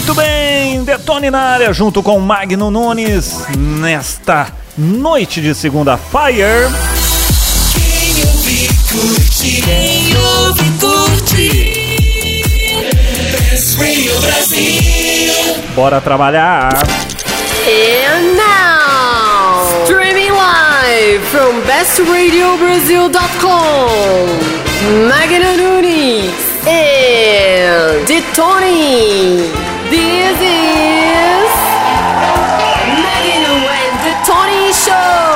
Muito bem, Detone na área junto com Magno Nunes nesta noite de segunda Fire. Quem ouve, curte. Quem ouve, curte. Radio Brasil. Bora trabalhar. And now, streaming live from bestradiobrasil.com, Magna Nunes and Detoni. This is Magno and Detoni Show.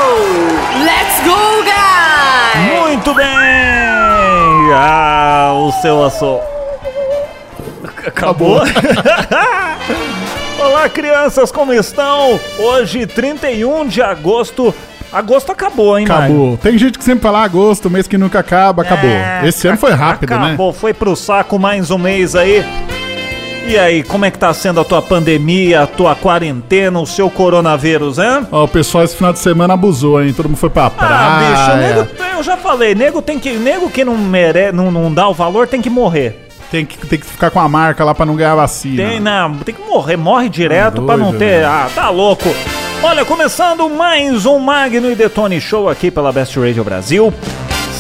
Let's go, guys! Muito bem! Ah, o seu aço. Acabou? Olá, crianças, como estão? Hoje, 31 de agosto. Agosto acabou, hein, Mário? Acabou. Tem gente que sempre fala "Ah, agosto, mês que nunca acaba, acabou. É, Esse ano foi rápido, acabou, foi pro saco mais um mês aí. E aí, como é que tá sendo a tua pandemia, a tua quarentena, o seu coronavírus, hein? Ó, o pessoal esse final de semana abusou, hein? Todo mundo foi pra praia. Ah, bicho, nego, eu já falei, nego tem que. Nego que não mere, não, não dá o valor tem que morrer. Tem que, tem que ficar com a marca lá pra não ganhar vacina. Tem, não, tem que morrer, morre direto Tá pra não ter. né? Ah, tá louco. Olha, começando mais um Magno e Detone Show aqui pela Best Radio Brasil.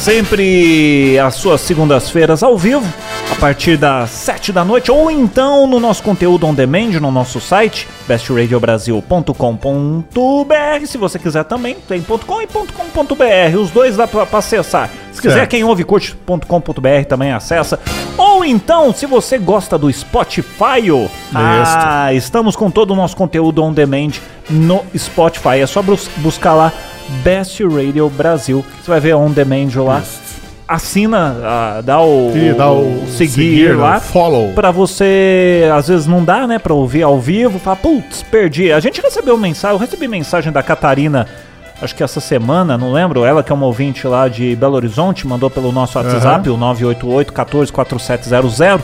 Sempre às suas segundas-feiras ao vivo, a partir das 7 da noite, ou então no nosso conteúdo on demand, no nosso site, bestradiobrasil.com.br. Se você quiser também, tem .com e .com.br. Os dois dá pra acessar. Se quiser, Certo. quem ouve curte.com.br também acessa. Ou então, se você gosta do Spotify, ah, estamos com todo o nosso conteúdo on demand no Spotify. É só bus- buscar lá Best Radio Brasil. Você vai ver on demand lá. Assina, ah, dá o, E dá o seguir, seguir, lá. o follow. Pra você, às vezes não dá, né, pra ouvir ao vivo. Fala, putz, perdi. A gente recebeu mensagem, eu recebi mensagem da Catarina, acho que essa semana, não lembro. Ela que é uma ouvinte lá de Belo Horizonte, mandou pelo nosso WhatsApp, o 988 14 4700.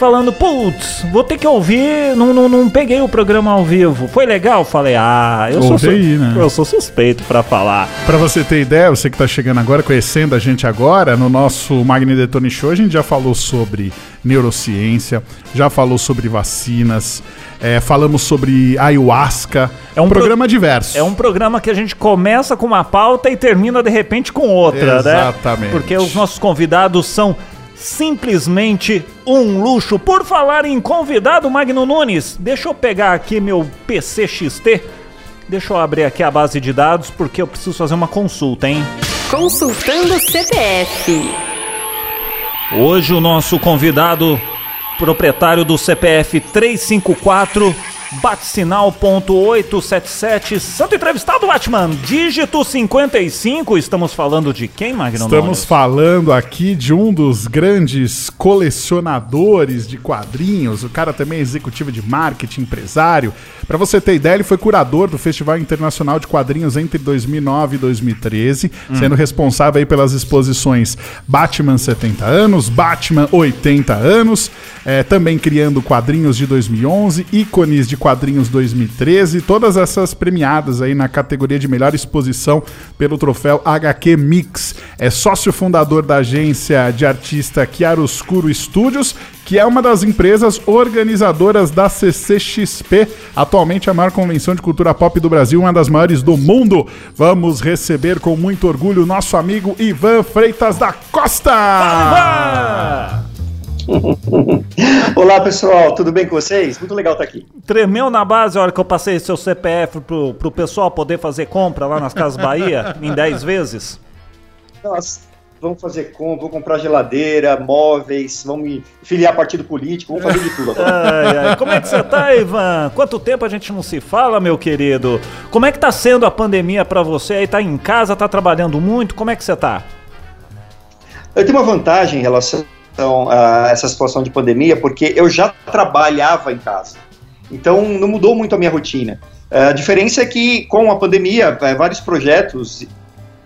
Falando, putz, vou ter que ouvir, não, não, não peguei o programa ao vivo. Foi legal? Falei, ah, eu sou, né? eu sou suspeito pra falar. Pra você ter ideia, você que tá chegando agora, conhecendo a gente agora, no nosso Magni Detone Show, a gente já falou sobre neurociência, já falou sobre vacinas, é, falamos sobre ayahuasca. É um pro- programa diverso. É um programa que a gente começa com uma pauta e termina de repente com outra, né? Exatamente. Porque os nossos convidados são simplesmente um luxo. Por falar em convidado, Magno Nunes, deixa eu pegar aqui meu PC XT. Deixa eu abrir aqui a base de dados porque eu preciso fazer uma consulta, hein? Consultando CPF. Hoje o nosso convidado, proprietário do CPF 354 Batsinal.877, santo entrevistado, Batman, dígito 55, estamos falando de quem, Magno Estamos Nunes? falando aqui de um dos grandes colecionadores de quadrinhos. O cara também é executivo de marketing, empresário. Para você ter ideia, ele foi curador do Festival Internacional de Quadrinhos entre 2009 e 2013, sendo responsável aí pelas exposições Batman 70 anos, Batman 80 anos, eh, também criando quadrinhos de 2011, ícones de quadrinhos 2013, todas essas premiadas aí na categoria de melhor exposição pelo troféu HQ Mix. É sócio fundador da agência de artista Chiaroscuro Studios, que é uma das empresas organizadoras da CCXP, atualmente a maior convenção de cultura pop do Brasil, uma das maiores do mundo. Vamos receber com muito orgulho nosso amigo Ivan Freitas da Costa. Olá pessoal, tudo bem com vocês? Muito legal estar aqui. Tremeu na base a hora que eu passei seu CPF pro, pro pessoal poder fazer compra lá nas Casas Bahia em 10 vezes? Nós vamos fazer compra, vou comprar geladeira, móveis, vamos me filiar partido político, vamos fazer de tudo agora. Ai, ai. Como é que você tá, Ivan? Quanto tempo a gente não se fala, meu querido? Como é que tá sendo a pandemia pra você aí? Tá em casa, tá trabalhando muito? Como é que você tá? Eu tenho uma vantagem em relação a essa situação de pandemia, porque eu já trabalhava em casa. Então não mudou muito a minha rotina. Eh, A diferença é que com a pandemia, eh, vários projetos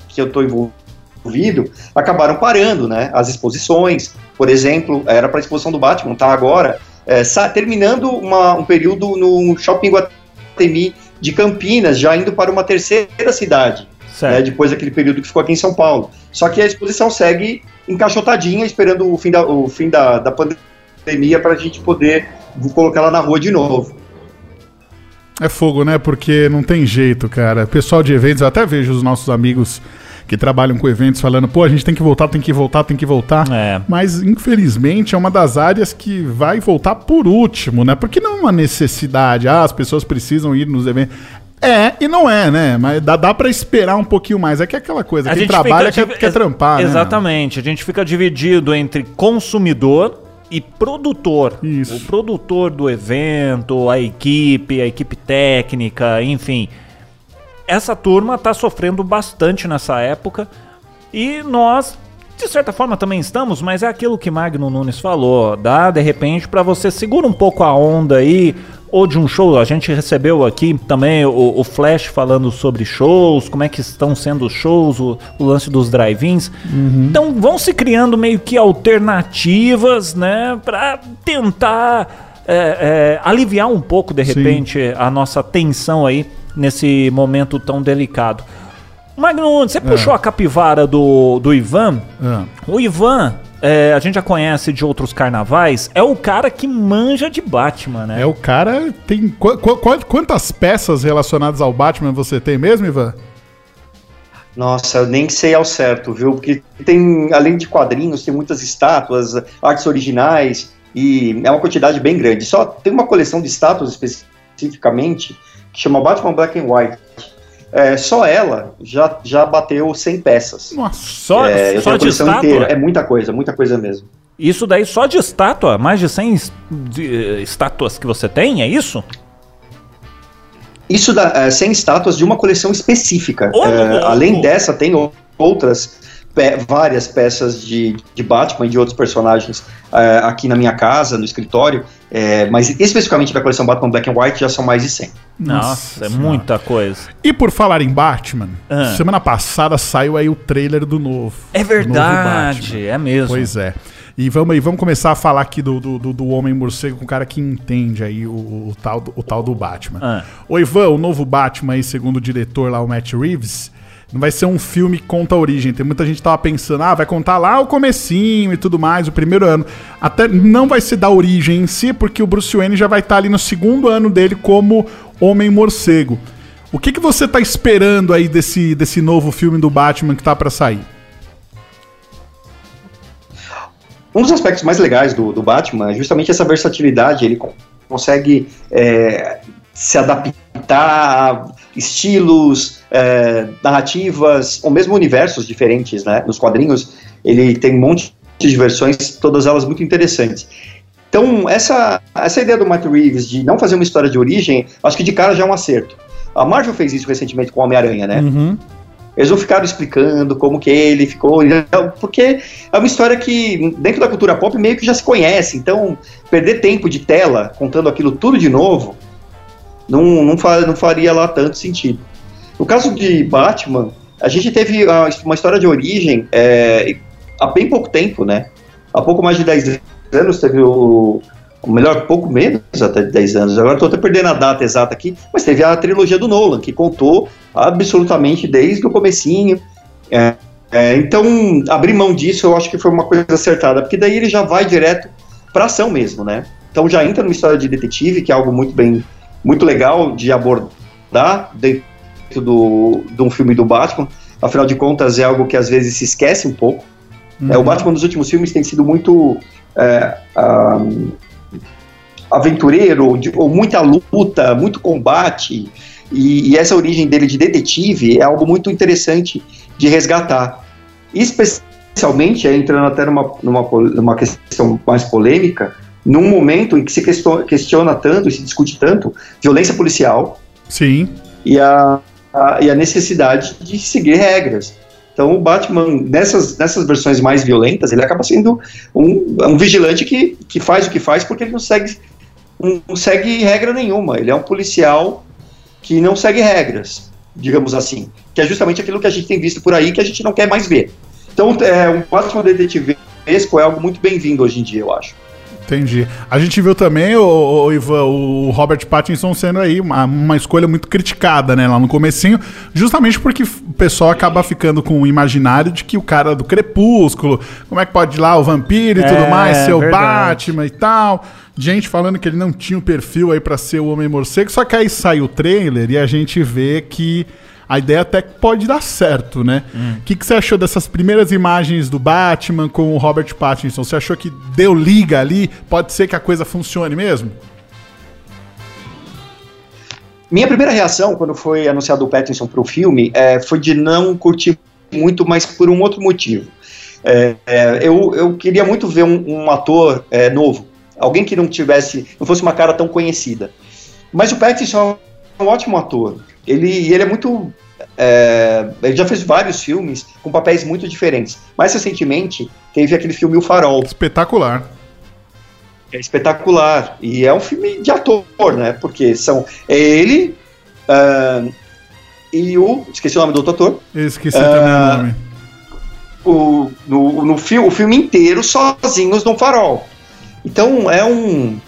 que eu estou envolvido acabaram parando, né? As exposições, por exemplo, era para a exposição do Batman, tá agora sa- terminando uma- um período no Shopping Guatemi de Campinas, já indo para uma terceira cidade né, depois daquele período que ficou aqui em São Paulo. Só que a exposição segue encaixotadinha, esperando o fim da, o fim da, da pandemia para a gente poder colocar ela na rua de novo. É fogo, né? Porque não tem jeito, cara. Pessoal de eventos, eu até vejo os nossos amigos que trabalham com eventos falando, pô, a gente tem que voltar, tem que voltar, tem que voltar. É. Mas, infelizmente, é uma das áreas que vai voltar por último, né? Porque não é uma necessidade, ah, as pessoas precisam ir nos eventos. É e não é, né? Mas dá, dá para esperar um pouquinho mais. É que é aquela coisa, A quem trabalha fica quer, quer trampar, né? Exatamente. A gente fica dividido entre consumidor e produtor. Isso. O produtor do evento, a equipe, a equipe técnica, enfim. Essa turma está sofrendo bastante nessa época e nós, de certa forma, também estamos, mas é aquilo que Magno Nunes falou. Dá, de repente, para você segura um pouco a onda aí, ou de um show. A gente recebeu aqui também o, o Flash falando sobre shows, como é que estão sendo os shows, o, o lance dos drive-ins. Então vão se criando meio que alternativas, né, para tentar é, é, aliviar um pouco, de Sim. repente, a nossa tensão aí nesse momento tão delicado. Magno, você puxou a capivara do, do Ivan. Ah. O Ivan, é, a gente já conhece de outros carnavais, é o cara que manja de Batman, né? É o cara. Tem. qu- qu- qu- quantas peças relacionadas ao Batman você tem mesmo, Ivan? Nossa, eu nem sei ao certo, viu? Porque tem, além de quadrinhos, tem muitas estátuas, artes originais, e é uma quantidade bem grande. Só tem uma coleção de estátuas especificamente que chama Batman Black and White. É, só ela já, já bateu 100 peças. Nossa. Só, É, só de estátua? inteira. É muita coisa, muita coisa mesmo. Isso daí só de estátua? Mais de 100 es- de, eh, estátuas que você tem, é isso? Isso dá é, 100 estátuas de uma coleção específica. Ô, É, além dessa, tem outras, pe- várias peças de, de Batman e de outros personagens é, aqui na minha casa, no escritório, é, mas especificamente da coleção Batman Black and White já são mais de 100. Nossa, é muita coisa. E por falar em Batman, Ah. semana passada saiu aí o trailer do novo. É novo verdade, Batman. é mesmo. Pois é. E vamos aí, vamos começar a falar aqui do, do, do- do Homem Morcego com o cara que entende aí o, o tal, do, o tal do Batman. Ah. O Ivan, o novo Batman aí, segundo o diretor lá, o Matt Reeves, não vai ser um filme que conta a origem. Tem muita gente que tava pensando, ah, vai contar lá o comecinho e tudo mais, o primeiro ano. Até não vai ser da origem em si, porque o Bruce Wayne já vai estar ali no segundo ano dele como Homem Morcego. O que, que você tá esperando aí desse, desse novo filme do Batman que tá pra sair? Um dos aspectos mais legais do, do Batman é justamente essa versatilidade. Ele con- consegue é, se adaptar a estilos, é, narrativas, ou mesmo universos diferentes, né? Nos quadrinhos, ele tem um monte de versões, todas elas muito interessantes. Então, essa, essa ideia do Matt Reeves de não fazer uma história de origem, acho que de cara já é um acerto. A Marvel fez isso recentemente com o Homem-Aranha, né? Uhum. Eles não ficaram explicando como que ele ficou, então, porque é uma história que, dentro da cultura pop, meio que já se conhece. Então, perder tempo de tela contando aquilo tudo de novo, não, não, fa- não faria lá tanto sentido. No caso de Batman, a gente teve uma história de origem é, há bem pouco tempo, né? Há pouco mais de 10 anos teve o. Ou melhor, pouco menos até de 10 anos. Agora estou até perdendo a data exata aqui, mas teve a trilogia do Nolan, que contou absolutamente desde o comecinho. É, é, então, abrir mão disso eu acho que foi uma coisa acertada, porque daí ele já vai direto para ação mesmo, né? Então já entra numa história de detetive, que é algo muito bem, muito legal de abordar dentro do, de um filme do Batman. Afinal de contas, é algo que às vezes se esquece um pouco. É, o Batman nos últimos filmes tem sido muito é, ah, aventureiro, de- ou muita luta, muito combate. E, e essa origem dele de detetive é algo muito interessante de resgatar. Especialmente, é, entrando até numa, numa, numa questão mais polêmica, num momento em que se questiona tanto e se discute tanto violência policial Sim. e a, a- e a necessidade de seguir regras. Então o Batman, nessas, nessas versões mais violentas, ele acaba sendo um, um vigilante que, que faz o que faz porque ele não segue, não segue regra nenhuma. Ele é um policial que não segue regras, digamos assim. Que é justamente aquilo que a gente tem visto por aí que a gente não quer mais ver. Então é, um Batman detetivesco é algo muito bem-vindo hoje em dia, eu acho. Entendi. A gente viu também, o, o Ivan, o Robert Pattinson sendo aí uma, uma escolha muito criticada, né, lá no comecinho, justamente porque o pessoal acaba ficando com o imaginário de que o cara do Crepúsculo, como é que pode ir lá o vampiro e É, tudo mais, ser o. Batman e tal. Gente falando que ele não tinha o perfil aí pra ser o Homem-Morcego, só que aí sai o trailer e a gente vê que a ideia até que pode dar certo, né? O que, que você achou dessas primeiras imagens do Batman com o Robert Pattinson? Você achou que deu liga ali? Pode ser que a coisa funcione mesmo? Minha primeira reação, quando foi anunciado o Pattinson para o filme, é, foi de não curtir muito, mas por um outro motivo. É, é, eu, eu queria muito ver um, um ator é, novo, alguém que não tivesse, não fosse uma cara tão conhecida. Mas o Pattinson é um ótimo ator. Ele, ele é muito. É, ele já fez vários filmes com papéis muito diferentes. Mais recentemente, teve aquele filme O Farol, Espetacular. é espetacular. E é um filme de ator, né? Porque são é ele ah, e o. Esqueci o nome do outro ator. Esqueci também o nome. O, no, no fi, o filme inteiro sozinhos no farol. Então é um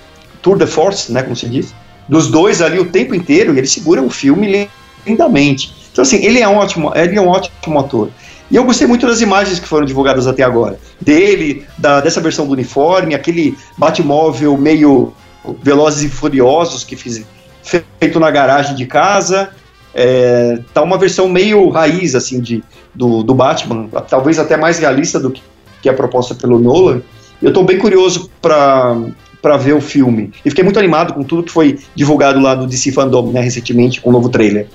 tour de force, né? Como se diz. Dos dois ali o tempo inteiro e ele segura o filme lindamente. Então, assim, ele é um ótimo, ele é um ótimo ator. E eu gostei muito das imagens que foram divulgadas até agora. Dele, da, dessa versão do uniforme, aquele Batmóvel meio Velozes e Furiosos que fiz feito na garagem de casa. É, tá uma versão meio raiz, assim, de, do, do Batman, talvez até mais realista do que, que é proposta pelo Nolan. Eu tô bem curioso para para ver o filme. E fiquei muito animado com tudo que foi divulgado lá do DC Fandom, né, recentemente, com o novo trailer.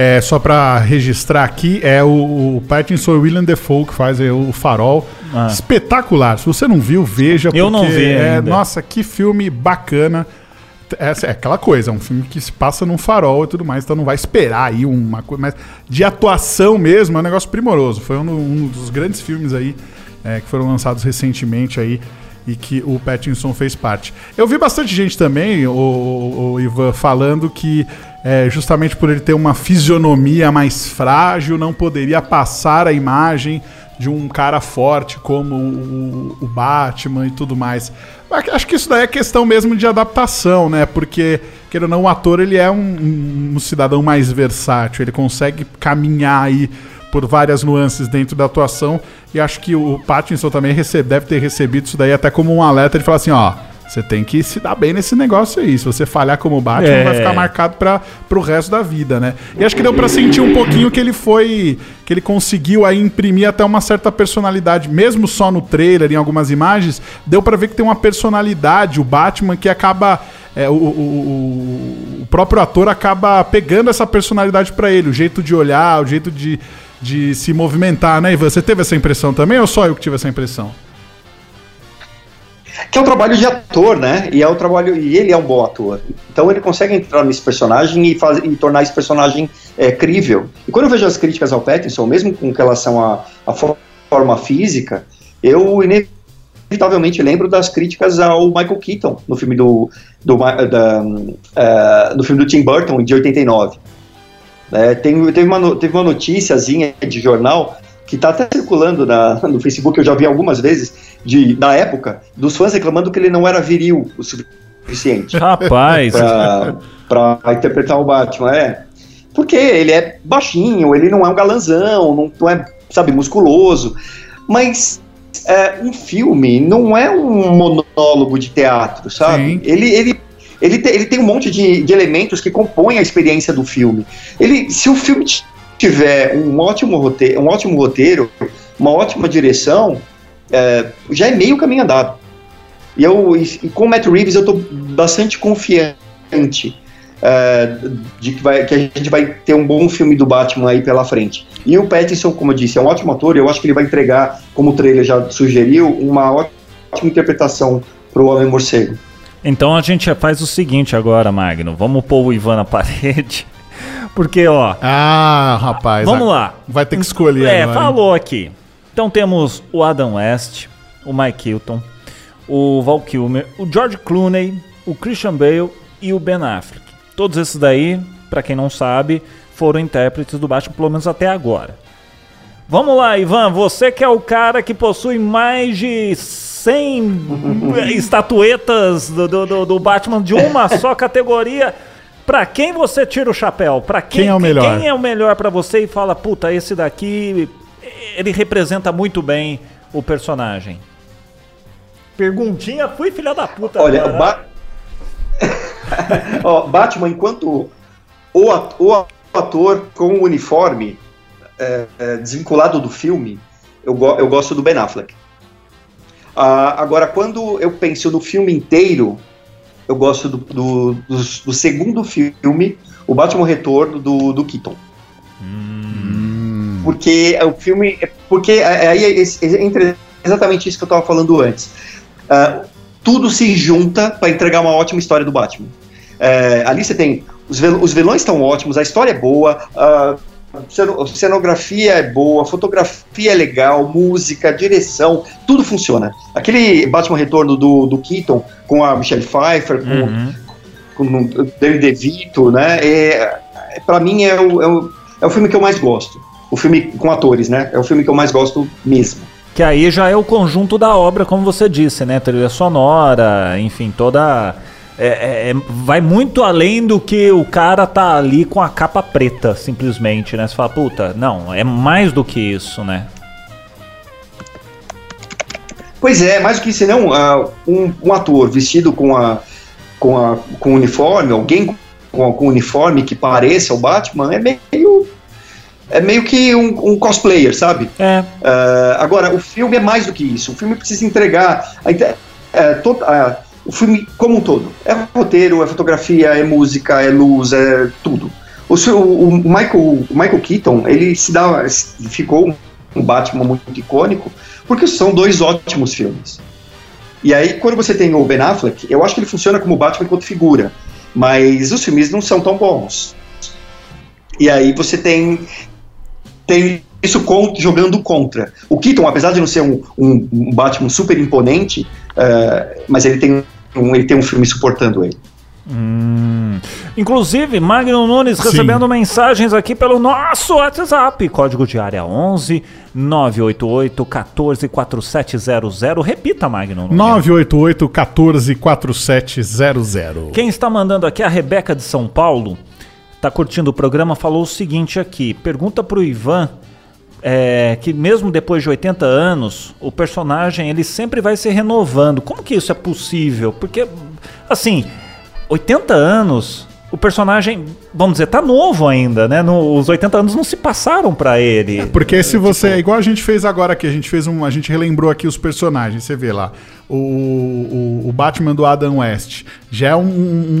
É, só pra registrar aqui, é o, o Pattinson e o William Defoe que faz o Farol. Ah. Espetacular. Se você não viu, veja. Eu não vi é, ainda. Nossa, que filme bacana. É, é aquela coisa, é um filme que se passa num farol e tudo mais, então não vai esperar aí uma coisa. Mas de atuação mesmo, é um negócio primoroso. Foi um, um dos grandes filmes aí é, que foram lançados recentemente aí e que o Pattinson fez parte. Eu vi bastante gente também, o, o- o Ivan, falando que é, justamente por ele ter uma fisionomia mais frágil, não poderia passar a imagem de um cara forte como o, o Batman e tudo mais. Acho que isso daí é questão mesmo de adaptação, né? Porque, querendo ou não, o ator ele é um, um- um cidadão mais versátil, ele consegue caminhar aí por várias nuances dentro da atuação. E acho que o Pattinson também recebe, deve ter recebido isso daí até como um alerta de falar assim, ó. Você tem que se dar bem nesse negócio aí. Se você falhar como Batman, É. vai ficar marcado para pro resto da vida, né? E acho que deu pra sentir um pouquinho que ele foi. que ele conseguiu aí imprimir até uma certa personalidade, mesmo só no trailer, em algumas imagens, deu pra ver que tem uma personalidade, o Batman, que acaba. é, o, o- o- próprio ator acaba pegando essa personalidade pra ele, o jeito de olhar, o jeito de, de se movimentar, né, Ivan? Você teve essa impressão também ou só eu que tive essa impressão? Que é um trabalho de ator, né? E é um trabalho e ele é um bom ator. Então ele consegue entrar nesse personagem e, faz, e tornar esse personagem é, crível. E quando eu vejo as críticas ao Pattinson, mesmo com relação à, à fo- forma física, eu inevitavelmente lembro das críticas ao Michael Keaton no filme do, do, da, eh, no filme do Tim Burton de 89. É, tem, teve, uma, teve uma noticiazinha de jornal que está até circulando na, no Facebook, eu já vi algumas vezes, de, da época, dos fãs reclamando que ele não era viril o suficiente Rapaz, pra, pra interpretar o Batman, é. Porque ele é baixinho, ele não é um galanzão, não, não é, sabe, musculoso. Mas é, um filme não é um monólogo de teatro, sabe? Sim. Ele, ele, ele, te- ele tem um monte de, de elementos que compõem a experiência do filme. Ele, se o filme tiver um ótimo roteiro, um ótimo roteiro uma ótima direção, é, já é meio caminho andado. E, eu, e, e com o Matt Reeves eu tô bastante confiante é, de que, vai, que a gente vai ter um bom filme do Batman aí pela frente. E o Pattinson, como eu disse, é um ótimo ator e eu acho que ele vai entregar, como o trailer já sugeriu, uma ótima interpretação pro Homem-Morcego. então a gente faz o seguinte agora, Magno. Vamos pôr o Ivan na parede. Porque, ó, Ah, rapaz. vamos lá. Vai ter que escolher É, agora, hein? falou aqui. Então temos o Adam West, o Mike Hilton, o Val Kilmer, o George Clooney, o Christian Bale e o Ben Affleck. Todos esses daí, pra quem não sabe, foram intérpretes do Batman, pelo menos até agora. Vamos lá, Ivan, você que é o cara que possui mais de 100 estatuetas do, do, do- do Batman de uma só categoria. Pra quem você tira o chapéu? Pra quem, Quem é o melhor? Quem é o melhor pra você e fala, puta, esse daqui, ele representa muito bem o personagem. Perguntinha, fui filha da puta. Olha, agora. o Ba- Ó, Batman, enquanto o o ator com o uniforme é, é, desvinculado do filme, eu, go- eu gosto do Ben Affleck. Ah, agora, quando eu penso no filme inteiro, eu gosto do, do, do- do segundo filme, o Batman Retorno do, do Keaton. Porque é o filme. é- Porque é- aí é, entre exatamente isso que eu estava falando antes. Ah, tudo se junta para entregar uma ótima história do Batman. É, ali você tem. Os, vil- os vilões estão ótimos, a história é boa, a ceno- cenografia é boa, a fotografia é legal, música, direção, tudo funciona. Aquele Batman Retorno do, do Keaton com a Michelle Pfeiffer, com, Uhum. com o Danny DeVito, né? É, para mim é o, é, o, é o filme que eu mais gosto. O filme com atores, né? É o filme que eu mais gosto mesmo. Que aí já é o conjunto da obra, como você disse, né? Trilha sonora, enfim, toda. é- é- é- vai muito além do que o cara tá ali com a capa preta, simplesmente, né? Você fala, puta, não, é mais do que isso, né? Pois é, mais do que isso, não, ah, um, um ator vestido com a com a com uniforme, alguém com, com uniforme que pareça o Batman é meio é meio que um, um cosplayer, sabe? É, Ah, agora, o filme é mais do que isso. O filme precisa entregar a inte- é, to- ah, o filme como um todo. É roteiro, é fotografia, é música, é luz, é tudo. O, seu- o- o Michael, o Michael Keaton, ele se dá, ficou um Batman muito icônico porque são dois ótimos filmes. E aí, quando você tem o Ben Affleck, eu acho que ele funciona como Batman enquanto figura, mas os filmes não são tão bons. E aí você tem tem isso jogando contra. O Keaton, apesar de não ser um, um- um Batman super imponente, eh, mas ele tem, um, ele tem um filme suportando ele. Hum. Inclusive, Magno Nunes Sim. recebendo mensagens aqui pelo nosso WhatsApp. Código de área 11 988 14 4700. Repita, Magno Nunes. 988 14 4700. Quem está mandando aqui é a Rebeca de São Paulo. Tá curtindo o programa, falou o seguinte aqui. Pergunta pro Ivan é, que mesmo depois de 80 anos, o personagem ele sempre vai se renovando. Como que isso é possível? Porque, assim, 80 anos, o personagem, vamos dizer, tá novo ainda, né? No- os 80 anos não se passaram pra ele. Porque se você. tipo- Igual a gente fez agora aqui, a gente fez um. A gente relembrou aqui os personagens. Você vê lá. O, o, o Batman do Adam West. Já é um,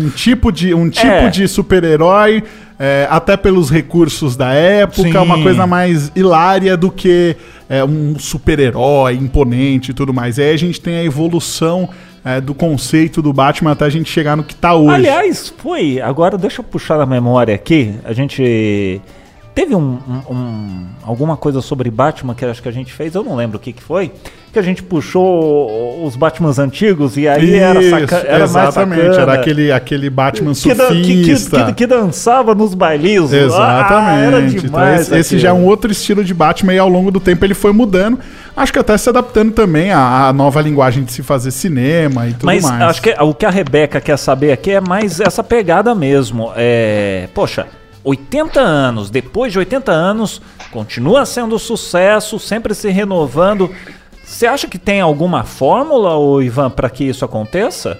um tipo de, um tipo É. de super-herói, é, até pelos recursos da época, Sim. uma coisa mais hilária do que é, um super-herói imponente e tudo mais. E aí a gente tem a evolução é, do conceito do Batman até a gente chegar no que tá hoje. Aliás, foi. Agora deixa eu puxar na memória aqui. A gente. Teve um, um- um- alguma coisa sobre Batman que acho que a gente fez, eu não lembro o que, que foi. Que a gente puxou os Batmans antigos e aí era, saca, era exatamente, era aquele, aquele Batman que, dan- que- que- surfista. que- dançava nos bailinhos. Exatamente. Ah, era Então, demais. esse, esse já é um outro estilo de Batman e ao longo do tempo ele foi mudando. Acho que até se adaptando também à, nova linguagem de se fazer cinema e tudo Mas mais. acho que o que a Rebeca quer saber aqui é mais essa pegada mesmo. É, poxa, 80 anos, depois de 80 anos, continua sendo sucesso, sempre se renovando. Você acha que tem alguma fórmula, ô Ivan, para que isso aconteça?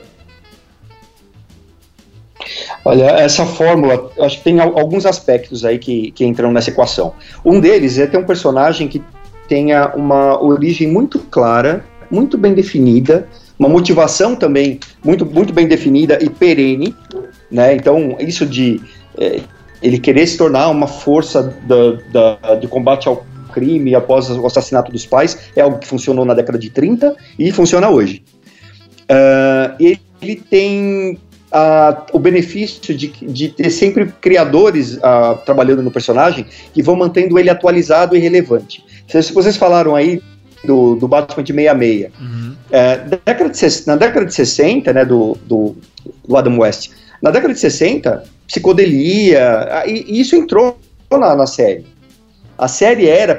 Olha, essa fórmula, acho que tem al- alguns aspectos aí que, que entram nessa equação. Um deles é ter um personagem que tenha uma origem muito clara, muito bem definida, uma motivação também muito, muito bem definida e perene, né? Então, isso de eh, ele querer se tornar uma força de combate ao crime após o assassinato dos pais é algo que funcionou na década de 30 e funciona hoje. Ah, ele, tem o benefício de, de ter sempre criadores ah, trabalhando no personagem que vão mantendo ele atualizado e relevante. Se vocês falaram aí do, do Batman de 66, é, década de, na década de 60, né, do, do, do Adam West, na década de 60, psicodelia, e, e isso entrou na, na série. A série era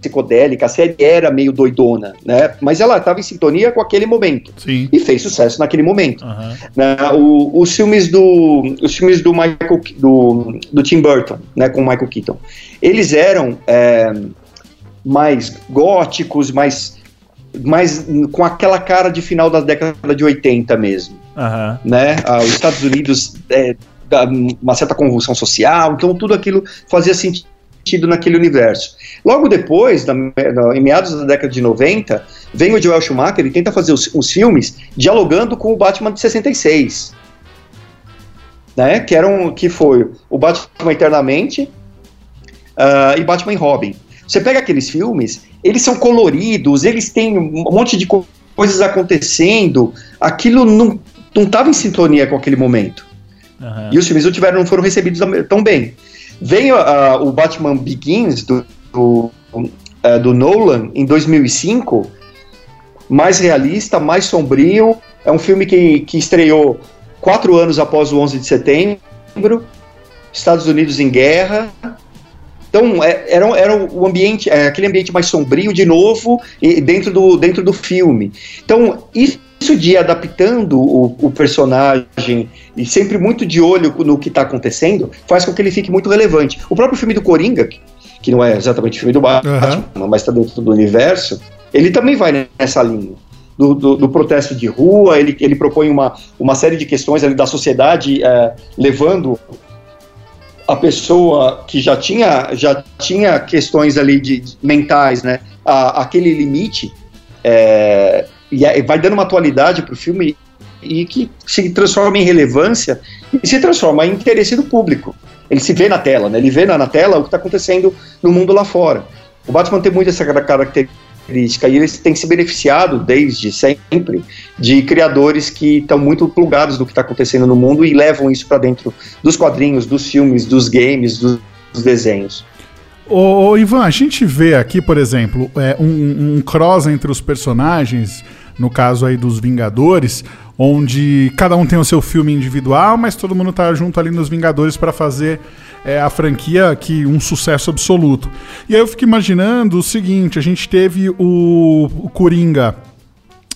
psicodélica, a série era meio doidona, né? Mas ela estava em sintonia com aquele momento. Sim. E fez sucesso naquele momento. Aham. né? O- os filmes do os filmes do Michael do, do Tim Burton, né, com o Michael Keaton, eles eram é, mais góticos, mais mais com aquela cara de final da década de 80 mesmo, Aham. né? Ah, os Estados Unidos é, uma certa convulsão social, então tudo aquilo fazia sentido naquele universo. Logo depois, na- na- em meados da década de 90, vem o Joel Schumacher e tenta fazer os, os filmes dialogando com o Batman de 66. Né? Que, eram, que foi o Batman Eternamente ah, e Batman e Robin. Você pega aqueles filmes, eles são coloridos, eles têm um monte de co- coisas acontecendo, aquilo não estava em sintonia com aquele momento. Aham. E os filmes não, tiveram, não foram recebidos tão bem. Vem ah, o Batman Begins do, do, eh, do Nolan em 2005, mais realista, mais sombrio. É um filme que, que estreou quatro anos após o 11 de setembro, Estados Unidos em guerra. Então, é- era, era o ambiente, é, aquele ambiente mais sombrio de novo e dentro do, dentro do filme. Então, isso de adaptando o, o personagem e sempre muito de olho no que está acontecendo, faz com que ele fique muito relevante. O próprio filme do Coringa, que- não é exatamente o filme do Batman, mas está dentro do universo, ele também vai nessa linha. Do, do- do protesto de rua, ele, ele propõe uma, uma série de questões ali da sociedade eh, levando a pessoa que já tinha, já tinha questões ali de, de- mentais, né, a, aquele limite, é, e aí vai dando uma atualidade para o filme e que se transforma em relevância e se transforma em interesse do público. Ele se vê na tela, né? ele vê na, na tela o que está acontecendo no mundo lá fora. O Batman tem muito essa cara- característica e ele tem se beneficiado desde sempre de criadores que estão muito plugados do que está acontecendo no mundo e levam isso para dentro dos quadrinhos, dos filmes, dos games, dos, dos desenhos. Ô, ô, Ivan, a gente vê aqui, por exemplo, é, um, um cross entre os personagens, no caso aí dos Vingadores, onde cada um tem o seu filme individual, mas todo mundo tá junto ali nos Vingadores para fazer é, a franquia que um sucesso absoluto. E aí eu fico imaginando o seguinte: a gente teve o, o Coringa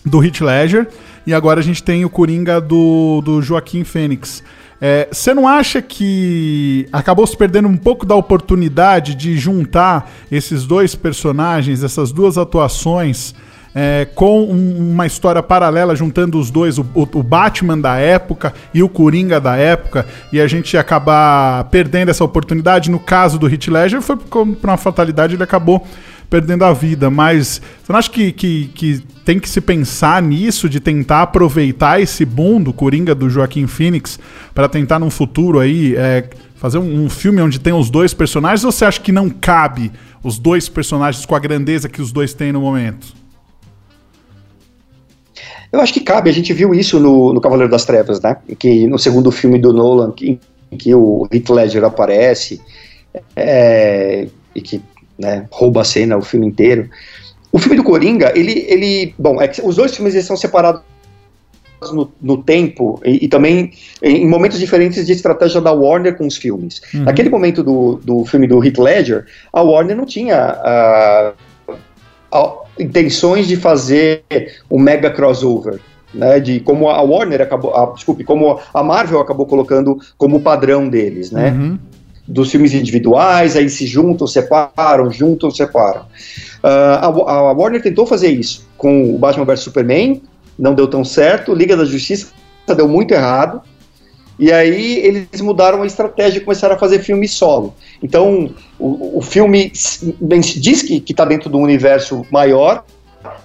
do Heath Ledger e agora a gente tem o Coringa do, do Joaquim Fênix. É, Você não acha que acabou se perdendo um pouco da oportunidade de juntar esses dois personagens, essas duas atuações, é, com um- uma história paralela, juntando os dois, o, o- Batman da época e o Coringa da época, e a gente acabar perdendo essa oportunidade? No caso do Heath Ledger, foi por uma fatalidade, ele acabou perdendo a vida, mas você não acha que, que, que tem que se pensar nisso, de tentar aproveitar esse boom do Coringa do Joaquim Phoenix para tentar num futuro aí é, fazer um, um filme onde tem os dois personagens, ou você acha que não cabe os dois personagens com a grandeza que os dois têm no momento? Eu acho que cabe, a gente viu isso no, no Cavaleiro das Trevas, né? Que no segundo filme do Nolan, que, em que o Heath Ledger aparece é, e que né, rouba a cena o filme inteiro. O filme do Coringa, ele, ele bom, é que os dois filmes eles são separados no, no tempo e, e também em momentos diferentes de estratégia da Warner com os filmes. Naquele momento do, do filme do Heath Ledger, a Warner não tinha ah, a- intenções de fazer um mega crossover. Né, de como a Warner acabou, a, desculpe, como a Marvel acabou colocando como padrão deles, né? Uhum. dos filmes individuais, aí se juntam, separam, juntam, separam. Ah, a, a Warner tentou fazer isso com o Batman vs Superman, não deu tão certo, Liga da Justiça deu muito errado, e aí eles mudaram a estratégia e começaram a fazer filme solo. Então, o, o filme bem, diz que está dentro do universo maior,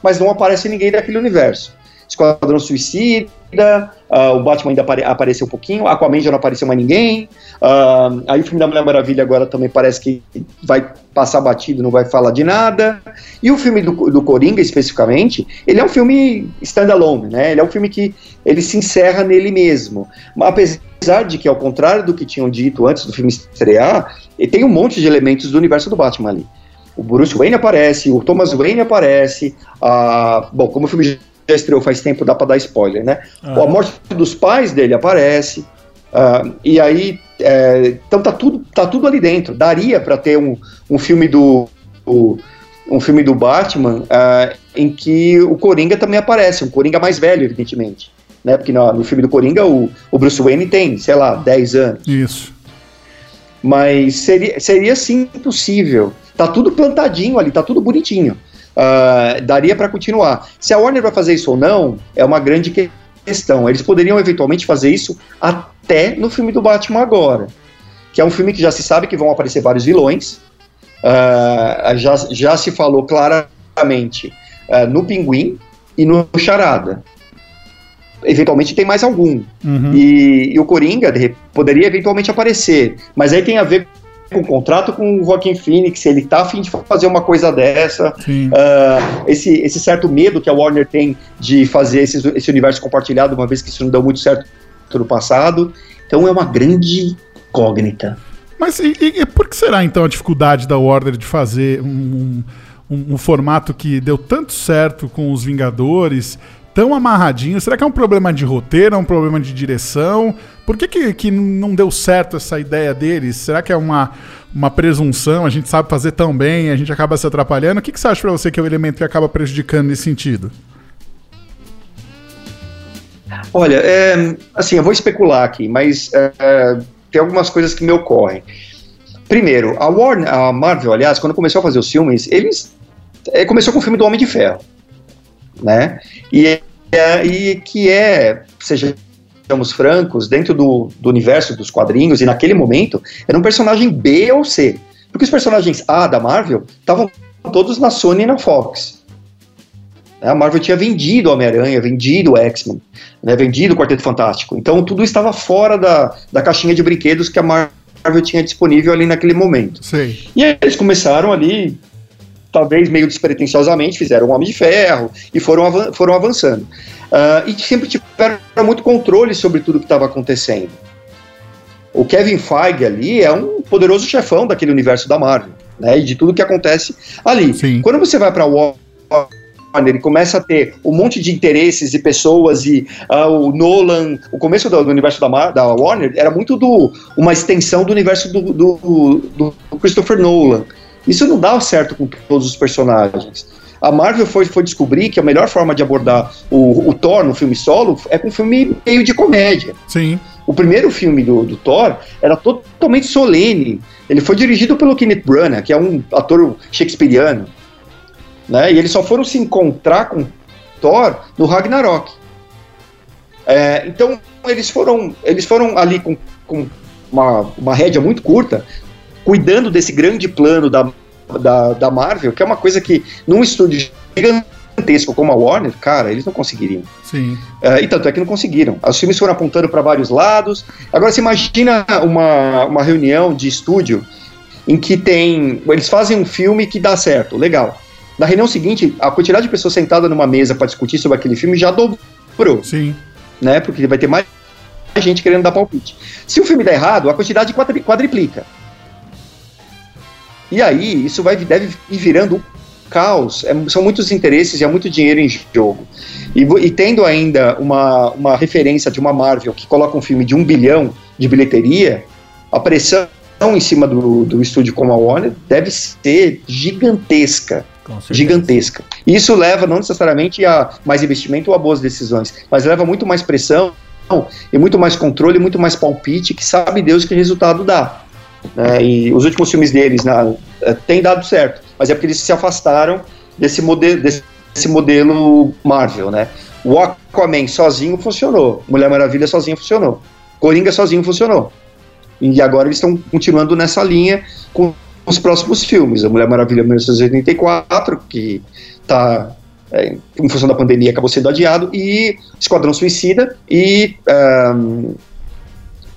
mas não aparece ninguém daquele universo. Esquadrão Suicida, ah, o Batman ainda apare- apareceu um pouquinho, Aquaman já não apareceu mais ninguém, ah, aí o filme da Mulher Maravilha agora também parece que vai passar batido, não vai falar de nada. E o filme do, do Coringa, especificamente, ele é um filme standalone, né? Ele é um filme que ele se encerra nele mesmo. Apesar de que, ao contrário do que tinham dito antes do filme estrear, ele tem um monte de elementos do universo do Batman ali. O Bruce Wayne aparece, o Thomas Wayne aparece, ah, bom, como o filme já estreou faz tempo, dá pra dar spoiler, né? A morte dos pais dele aparece, ah, e aí, é, então tá tudo, tá tudo ali dentro. Daria pra ter um, um filme do, um filme do Batman ah, em que o Coringa também aparece, um Coringa mais velho, evidentemente. Né? Porque no, no filme do Coringa o, o Bruce Wayne tem, sei lá, 10 anos. Isso. Mas seria, seria sim possível. Tá tudo plantadinho ali, tá tudo bonitinho. Ah, daria para continuar. Se a Warner vai fazer isso ou não, é uma grande que- questão. Eles poderiam eventualmente fazer isso até no filme do Batman agora. Que é um filme que já se sabe que vão aparecer vários vilões. Ah, já, já se falou claramente ah, no Pinguim e no Charada. Eventualmente tem mais algum. Uhum. E, e o Coringa de poderia eventualmente aparecer. Mas aí tem a ver com o contrato com o Joaquim Phoenix, ele tá afim de fazer uma coisa dessa. Ah, esse, esse certo medo que a Warner tem de fazer esse, esse universo compartilhado, uma vez que isso não deu muito certo no passado. Então é uma grande incógnita. Mas e, e- e por que será então a dificuldade da Warner de fazer um, um- um formato que deu tanto certo com os Vingadores, tão amarradinho? Será que é um problema de roteiro, é um problema de direção? Por que, que, que não deu certo essa ideia deles? Será que é uma, uma presunção? A gente sabe fazer tão bem, a gente acaba se atrapalhando? O que, que você acha pra você que é o elemento que acaba prejudicando nesse sentido? Olha, é, assim, eu vou especular aqui, mas é, tem algumas coisas que me ocorrem. Primeiro, a Warner, a Marvel, aliás, quando começou a fazer os filmes, eles é, começou com o filme do Homem de Ferro, né? E, é, e que é, sejamos francos, dentro do, do universo dos quadrinhos e naquele momento era um personagem B ou C, porque os personagens A da Marvel estavam todos na Sony e na Fox. né? A Marvel tinha vendido Homem-Aranha, vendido X-Men, né, vendido o Quarteto Fantástico. Então tudo estava fora da, da caixinha de brinquedos que a Marvel tinha disponível ali naquele momento. Sei. E aí eles começaram ali, talvez meio despretensiosamente, fizeram um Homem de Ferro e foram, avan- foram avançando. Ah, e sempre tiveram muito controle sobre tudo que estava acontecendo. O Kevin Feige ali é um poderoso chefão daquele universo da Marvel, né? E de tudo que acontece ali. Sim. Quando você vai para Warner e começa a ter um monte de interesses e pessoas e ah, o Nolan, o começo do, do universo da, Mar- da Warner era muito do uma extensão do universo do, do- do Christopher Nolan. Isso não dá certo com todos os personagens. A Marvel foi, foi descobrir que a melhor forma de abordar o, o Thor no filme solo é com um filme meio de comédia. Sim. O primeiro filme do, do Thor era totalmente solene. Ele foi dirigido pelo Kenneth Branagh, que é um ator shakespeariano. Né? E eles só foram se encontrar com Thor no Ragnarok. É, então eles foram, eles foram ali com, com uma, uma rédea muito curta, cuidando desse grande plano da, da, da Marvel, que é uma coisa que num estúdio gigantesco como a Warner, cara, eles não conseguiriam. Sim. É, e tanto é que não conseguiram. Os filmes foram apontando para vários lados. Agora, você imagina uma, uma reunião de estúdio em que tem. Eles fazem um filme que dá certo, legal. Na reunião seguinte, a quantidade de pessoas sentadas numa mesa para discutir sobre aquele filme já dobrou, Sim. né? Porque vai ter mais gente querendo dar palpite. Se o filme der errado, a quantidade quadri- quadriplica. E aí, isso vai, deve ir virando um caos. É- são muitos interesses e há muito dinheiro em jogo. E, e tendo ainda uma, uma referência de uma Marvel que coloca um filme de um bilhão de bilheteria, a pressão em cima do, do estúdio como a Warner deve ser gigantesca. Gigantesca. E Isso leva não necessariamente a mais investimento ou a boas decisões, mas leva muito mais pressão e muito mais controle, muito mais palpite, que sabe Deus que resultado dá. Né? e os últimos filmes deles eh, têm dado certo, mas é porque eles se afastaram desse modelo, desse modelo Marvel, né? O Aquaman sozinho funcionou, Mulher Maravilha sozinho funcionou, Coringa sozinho funcionou. E agora eles estão continuando nessa linha com os próximos filmes. A Mulher Maravilha 1984, que está é, em função da pandemia acabou sendo adiado, e Esquadrão Suicida e, ahn,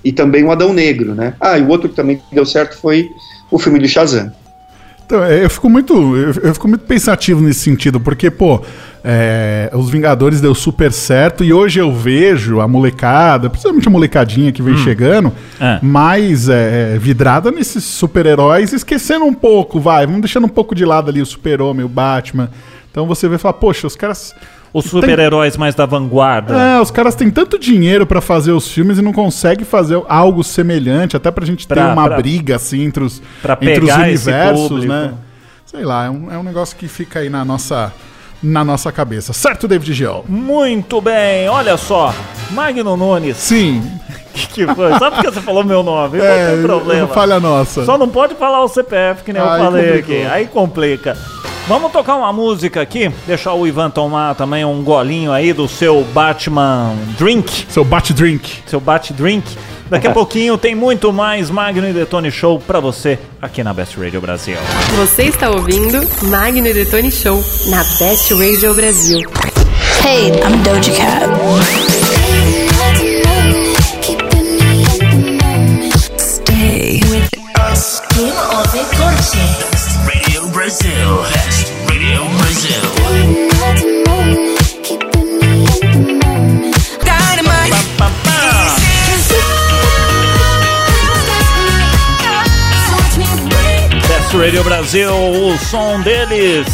e também o Adão Negro, né? Ah, e o outro que também deu certo foi o filme do Shazam. Então, é, eu fico muito. Eu, fico muito pensativo nesse sentido, porque, pô, é, os Vingadores deu super certo e hoje eu vejo a molecada, principalmente a molecadinha que vem chegando, É. mais é, vidrada nesses super-heróis, esquecendo um pouco, vai, vamos deixando um pouco de lado ali o Super-Homem, o Batman. Então você vai falar, poxa, os caras. Os super-heróis mais da vanguarda. É, os caras têm tanto dinheiro pra fazer os filmes e não conseguem fazer algo semelhante, até pra gente ter Pra- uma pra- briga assim entre os, entre os universos, né? sei lá, é um, é um negócio que fica aí na nossa, na nossa cabeça. Certo, David Gel? Muito bem, olha só. Magno Nunes. Sim, Que, que foi? Só porque você falou meu nome, é, não tem problema. falha nossa. Só não pode falar o CPF, que nem eu Aí falei complicou. aqui. Aí complica. Vamos tocar uma música aqui, deixar o Ivan tomar também um golinho aí do seu Batman Drink, Seu bate drink. seu Bat Drink. Daqui a pouquinho tem muito mais Magno e Detone Show pra você aqui na Best Radio Brasil. Você está ouvindo Magno e Detone Show na Best Radio Brasil. Hey, I'm Doja Cat. Stay Brasil, o som deles.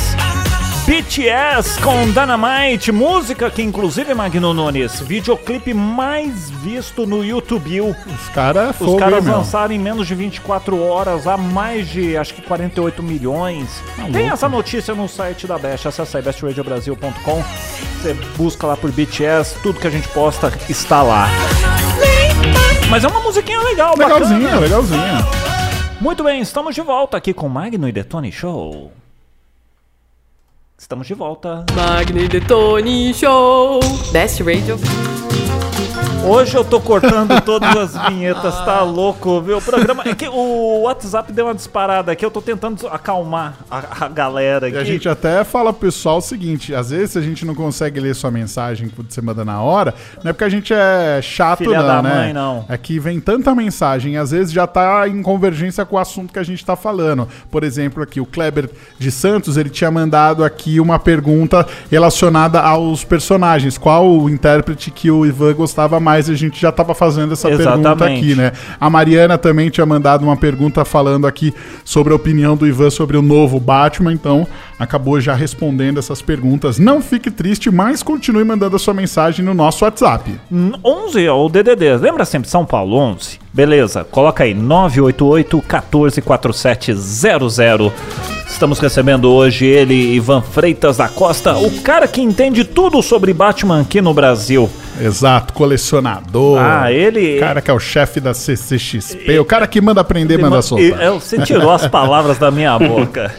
BTS com Dynamite, música que inclusive, Magno Nunes, videoclipe mais visto no YouTube. Os caras Os fogo, caras meu? lançaram em menos de 24 horas a mais de, acho que 48 milhões. Tem essa notícia no site da Best, acessa aí bestradiobrasil.com. Você busca lá por BTS, tudo que a gente posta está lá. Mas é uma musiquinha legal, Legalzinha, bacana. legalzinha. Muito bem, estamos de volta aqui com Magno e Detone Show. Estamos de volta. Magno e Detone Show. Best Radio. Hoje eu tô cortando todas as vinhetas, tá louco, viu? O programa. É que o WhatsApp deu uma disparada aqui, eu tô tentando acalmar a, a galera aqui. E a gente até fala pro pessoal o seguinte: às vezes a gente não consegue ler sua mensagem que você manda na hora, não é porque a gente é chato, Filha não, da né? mãe, não. É que vem tanta mensagem, às vezes já tá em convergência com o assunto que a gente tá falando. Por exemplo, aqui, o Kleber de Santos, ele tinha mandado aqui uma pergunta relacionada aos personagens. Qual o intérprete que o Ivan gostava mais? A gente já tava fazendo essa pergunta Exatamente. aqui, né? A Mariana também tinha mandado uma pergunta falando aqui sobre a opinião do Ivan sobre o novo Batman, então acabou já respondendo essas perguntas. Não fique triste, mas continue mandando a sua mensagem no nosso WhatsApp. Hum, 11 é o DDD. Lembra sempre São Paulo 11? Beleza, coloca aí 988 14 4700. Estamos recebendo hoje ele, Ivan Freitas da Costa, o cara que entende tudo sobre Batman aqui no Brasil. Exato, colecionador. Ah, ele- O cara que é o chefe da CCXP, o cara que manda aprender, manda soltar. é, Você tirou as palavras da minha boca.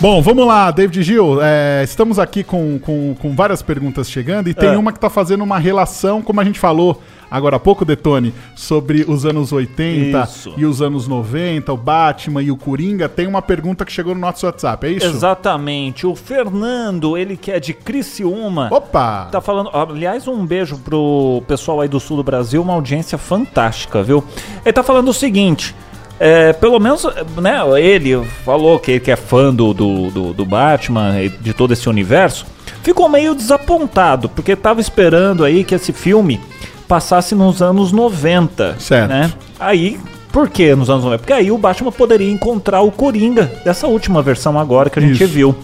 Bom, vamos lá, David Gil. é, estamos aqui com, com, com várias perguntas chegando e tem É. uma que está fazendo uma relação, como a gente falou agora há pouco, Detone, sobre os anos 80 Isso. e os anos 90, o Batman e o Coringa. Tem uma pergunta que chegou no nosso WhatsApp, é isso? Exatamente. O Fernando, ele que é de Criciúma. Opa! Tá falando, aliás, um beijo pro pessoal aí do sul do Brasil, uma audiência fantástica, viu? Ele tá falando o seguinte. É, pelo menos, né, ele falou que, que é fã do, do, do, do Batman e de todo esse universo. Ficou meio desapontado, porque tava esperando aí que esse filme passasse nos anos 90. Certo. Né? Aí, por que nos anos 90? Porque aí o Batman poderia encontrar o Coringa, dessa última versão agora que a gente Isso. viu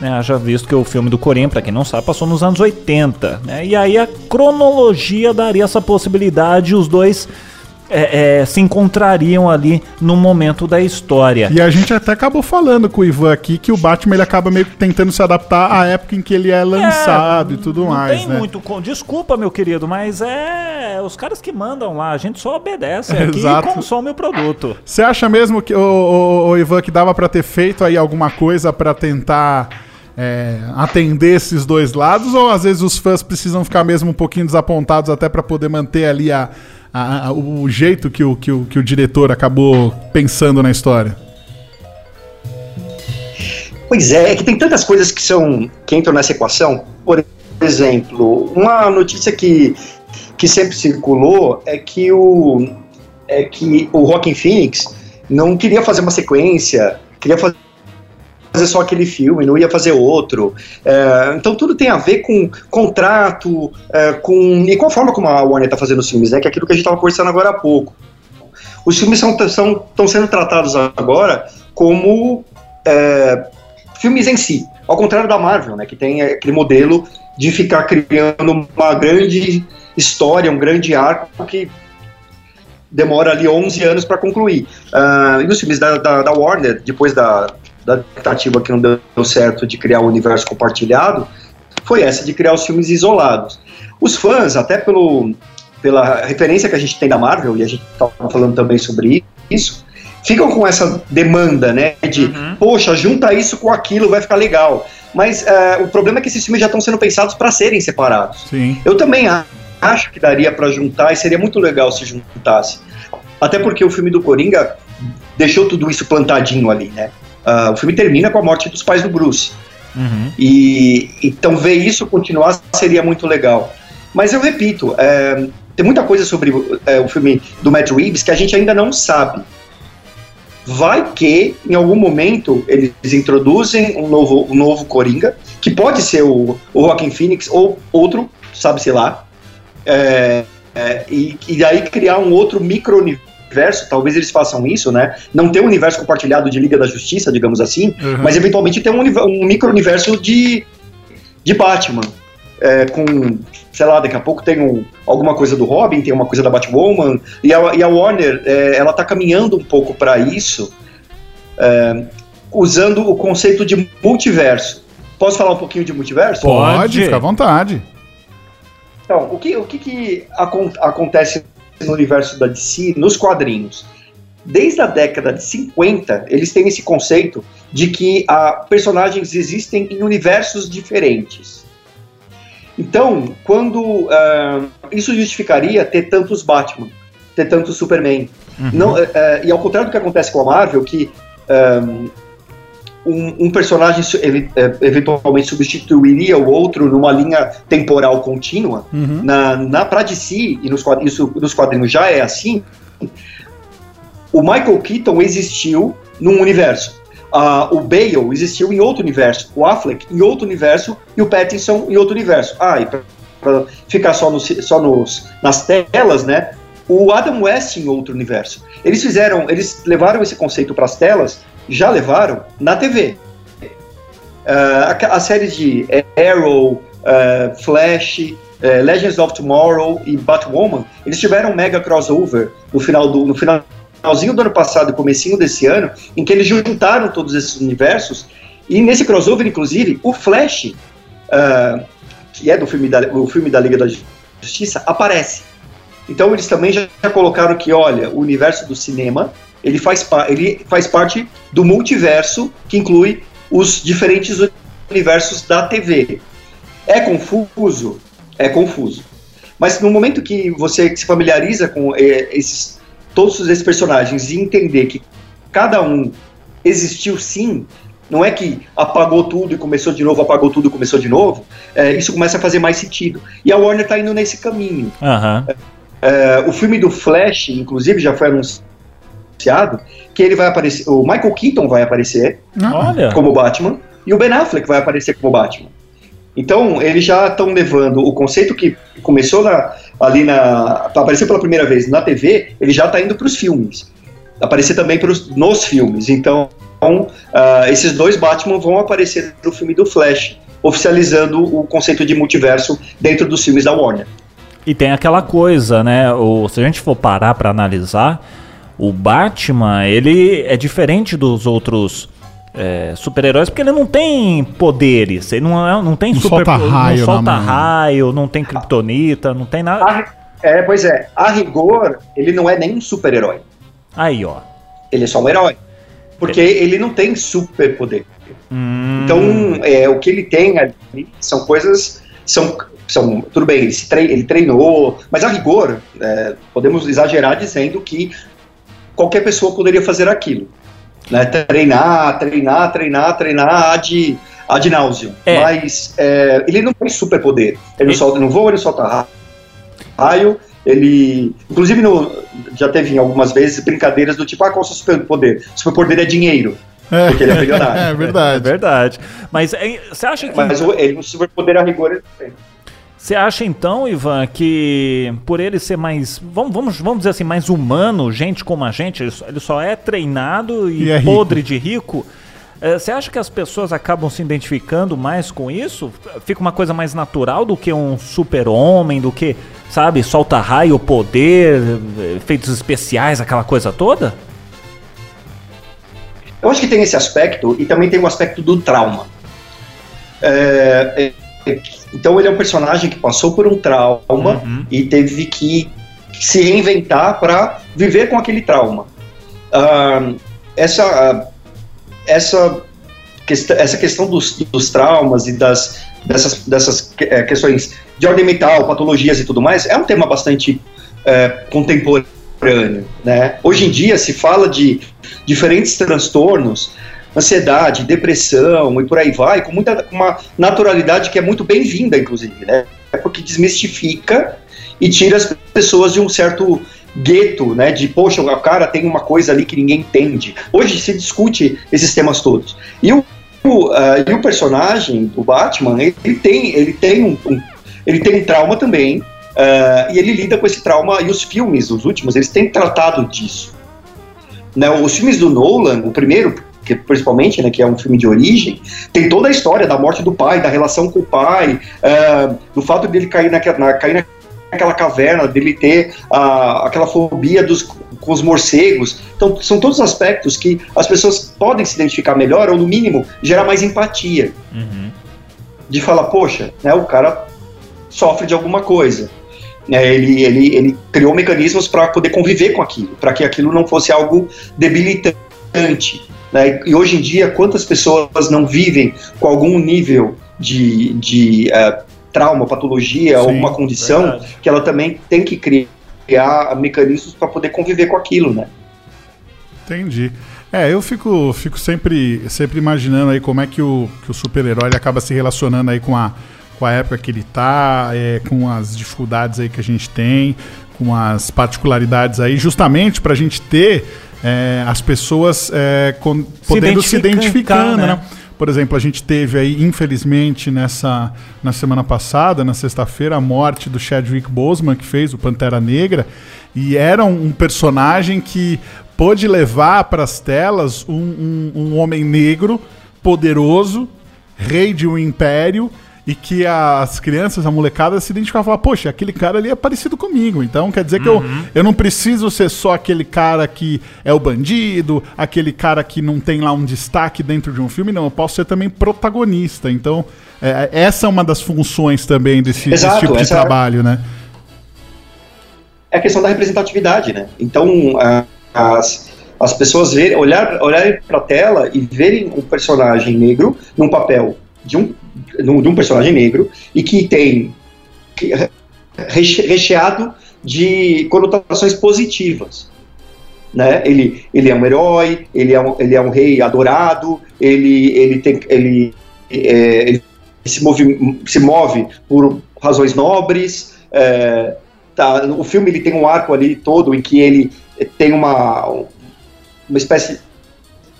né, já visto que o filme do Coringa, pra quem não sabe, passou nos anos 80, né, e aí a cronologia daria essa possibilidade, os dois é, é, se encontrariam ali no momento da história. E a gente até acabou falando com o Ivan aqui que o Batman ele acaba meio que tentando se adaptar à época em que ele é lançado e tudo não mais, tem né? muito. Desculpa, meu querido, mas é os caras que mandam lá, a gente só obedece aqui Exato. e consome o produto. Você acha mesmo que, o, Ivan, que dava pra ter feito aí alguma coisa pra tentar é, atender esses dois lados? Ou às vezes os fãs precisam ficar mesmo um pouquinho desapontados até pra poder manter ali a, a- a- o jeito que o, que, o, que o diretor acabou pensando na história? Pois é, é que tem tantas coisas que são que entram nessa equação. Por exemplo, uma notícia que, que sempre circulou é que o é que o Rockin' Phoenix não queria fazer uma sequência, queria fazer fazer só aquele filme, não ia fazer outro. É, então tudo tem a ver com contrato, é, com e com a forma como a Warner está fazendo os filmes, né? Que é aquilo que a gente estava conversando agora há pouco. Os filmes estão são, tão sendo tratados agora como é, filmes em si, ao contrário da Marvel, né? Que tem aquele modelo de ficar criando uma grande história, um grande arco que demora ali 11 anos para concluir. Ah, e os filmes da, da, da Warner, depois da, da tentativa que não deu certo de criar o universo compartilhado foi essa de criar os filmes isolados. Os fãs, até pelo, pela referência que a gente tem da Marvel, e a gente estava falando também sobre isso, ficam com essa demanda, né? De, Uhum. poxa, junta isso com aquilo, vai ficar legal. Mas é, o problema é que esses filmes já estão sendo pensados para serem separados. Sim. Eu também acho que daria para juntar e seria muito legal se juntasse. Até porque o filme do Coringa deixou tudo isso plantadinho ali, né? Ah, o filme termina com a morte dos pais do Bruce. Uhum. E então ver isso continuar seria muito legal. Mas eu repito, é, tem muita coisa sobre é, o filme do Matt Reeves que a gente ainda não sabe. Vai que em algum momento eles introduzem um novo, um novo Coringa, que pode ser o, o Joaquin Phoenix ou outro, sabe-se lá. É, é, e, e daí criar um outro micro-universo, talvez eles façam isso, né? Não ter um universo compartilhado de Liga da Justiça, digamos assim, Uhum. mas eventualmente ter um, um micro-universo de, de Batman. É, com, sei lá, daqui a pouco tem um- alguma coisa do Robin, tem uma coisa da Batwoman, e a, e a Warner, é, ela tá caminhando um pouco para isso, é, usando o conceito de multiverso. Posso falar um pouquinho de multiverso? Pode, Pode. fica à vontade. Então, o que, o que, que acon- acontece no universo da DC nos quadrinhos? Desde a década de 50, eles têm esse conceito de que ah, personagens existem em universos diferentes. Então, quando ah, isso justificaria ter tantos Batman, ter tantos Superman. Não, eh, eh, e ao contrário do que acontece com a Marvel, que ah, um, um personagem evi- eh, eventualmente substituiria o outro numa linha temporal contínua, Uhum. na, na pra DC, e nos isso nos quadrinhos já é assim, o Michael Keaton existiu num universo. Ah, o Bale existiu em outro universo, o Affleck em outro universo e o Pattinson em outro universo. Ah, e pra, pra ficar só, nos, só nos, nas telas, né? O Adam West em outro universo. Eles fizeram, eles levaram esse conceito para as telas, já levaram na TV. Ah, a, a série de Arrow, ah, Flash, eh, Legends of Tomorrow e Batwoman, eles tiveram um mega crossover no final do no finalzinho do ano passado e comecinho desse ano, em que eles juntaram todos esses universos e nesse crossover, inclusive, o Flash, que é do filme da, o filme da Liga da Justiça, aparece. Então eles também já colocaram que, olha, o universo do cinema ele faz, ele faz parte do multiverso que inclui os diferentes universos da TV. É confuso? É confuso. Mas no momento que você se familiariza com eh, esses, todos esses personagens e entender que cada um existiu sim, não é que apagou tudo e começou de novo, apagou tudo e começou de novo, eh, isso começa a fazer mais sentido. E a Warner está indo nesse caminho. É, o filme do Flash, inclusive, já foi anunciado que ele vai aparecer. O Michael Keaton vai aparecer Olha. como Batman e o Ben Affleck vai aparecer como Batman. Então, eles já estão levando o conceito que começou na- ali na. apareceu pela primeira vez na TV, ele já está indo para os filmes. Aparecer também pros, nos filmes. Então, ah, esses dois Batman vão aparecer no filme do Flash, oficializando o conceito de multiverso dentro dos filmes da Warner. E tem aquela coisa, né? O, se a gente for parar pra analisar, o Batman, ele é diferente dos outros é, super-heróis porque ele não tem poderes. Ele não, é- não tem Não super solta raio Não solta raio, não tem kryptonita, não tem nada. É, pois é, a rigor, ele não é nem um super-herói. Aí, ó. Ele é só um herói. Porque ele não tem superpoder. Hum, Então, é, o que ele tem ali são coisas. São, são, tudo bem, ele, se trei- ele treinou, mas a rigor, é, podemos exagerar dizendo que qualquer pessoa poderia fazer aquilo. Né? Treinar, treinar, treinar, treinar ad, ad nauseam. É. Mas é, ele não tem superpoder. Ele não, solta, não voa, ele solta ra- raio. Ele. Inclusive, no, já teve algumas vezes brincadeiras do tipo: ah, qual é o seu superpoder? Superpoder é dinheiro. É, Porque ele é bilionário. é é verdade. verdade. Mas é, você acha que. Mas o, ele, o superpoder a rigor ele tem. Você acha então, Ivan, que por ele ser mais, vamos, vamos, vamos dizer assim, mais humano, gente como a gente, ele só, ele só é treinado e, E é rico. podre de rico? eh, Você acha que as pessoas acabam se identificando mais com isso? Fica uma coisa mais natural do que um super-homem, do que, sabe, solta raio, poder, efeitos especiais, aquela coisa toda? Eu acho que tem esse aspecto e também tem o aspecto do trauma. É, é, então ele é um personagem que passou por um trauma Uhum. e teve que se reinventar para viver com aquele trauma. Ah, essa, ah, essa, quest essa questão dos, dos traumas e das, dessas, dessas eh, questões de ordem mental, patologias e tudo mais, é um tema bastante eh, contemporâneo. Né? Hoje em dia se fala de diferentes transtornos, ansiedade, depressão e por aí vai, com muita uma naturalidade que é muito bem-vinda, inclusive, né? É porque desmistifica e tira as pessoas de um certo gueto, né? De poxa, o cara tem uma coisa ali que ninguém entende. Hoje se discute esses temas todos. E o, o, ah, e o personagem do Batman, ele, ele tem, ele tem um, um- ele tem um trauma também. ah, e ele lida com esse trauma e os filmes, os últimos, eles têm tratado disso. Né, os filmes do Nolan, o primeiro, que principalmente, né, que é um filme de origem, tem toda a história da morte do pai, da relação com o pai, ah, do fato dele cair, naquela, na, cair naquela caverna, dele ter ah, aquela fobia dos, com os morcegos. Então, são todos aspectos que as pessoas podem se identificar melhor, ou no mínimo, gerar mais empatia. De falar, poxa, né, o cara sofre de alguma coisa. né, ele, ele, ele criou mecanismos para poder conviver com aquilo, para que aquilo não fosse algo debilitante. Né? E hoje em dia, quantas pessoas não vivem com algum nível de, de eh, trauma, patologia, Sim, alguma condição, verdade. que ela também tem que criar mecanismos para poder conviver com aquilo, né? Entendi. É, eu fico, fico sempre, sempre imaginando aí como é que o, que o super-herói acaba se relacionando aí com a, com a época que ele tá, é, com as dificuldades aí que a gente tem, com as particularidades aí, justamente pra gente ter é, as pessoas é, con- podendo se identificar, identificando, né? né? Por exemplo, a gente teve aí, infelizmente, nessa na semana passada, na sexta-feira, a morte do Chadwick Boseman, que fez o Pantera Negra, e era um, um personagem que pôde levar para as telas um, um- um homem negro, poderoso, rei de um império, e que as crianças, a molecada se identificavam e falavam, poxa, aquele cara ali é parecido comigo. Então quer dizer que eu, eu não preciso ser só aquele cara que é o bandido, aquele cara que não tem lá um destaque dentro de um filme, não, eu posso ser também protagonista. Então, é, essa é uma das funções também desse, desse Exato, tipo de é- trabalho, né? é a questão da representatividade, né? Então, as, as pessoas verem, olhar, olharem para a tela e verem um personagem negro num papel de um, de um personagem negro e que tem recheado de conotações positivas. Né? Ele, ele é um herói, ele é um, ele é um rei adorado, ele, ele, tem, ele, é, ele se, move, se move por razões nobres, é, tá, o filme ele tem um arco ali todo em que ele tem uma, uma espécie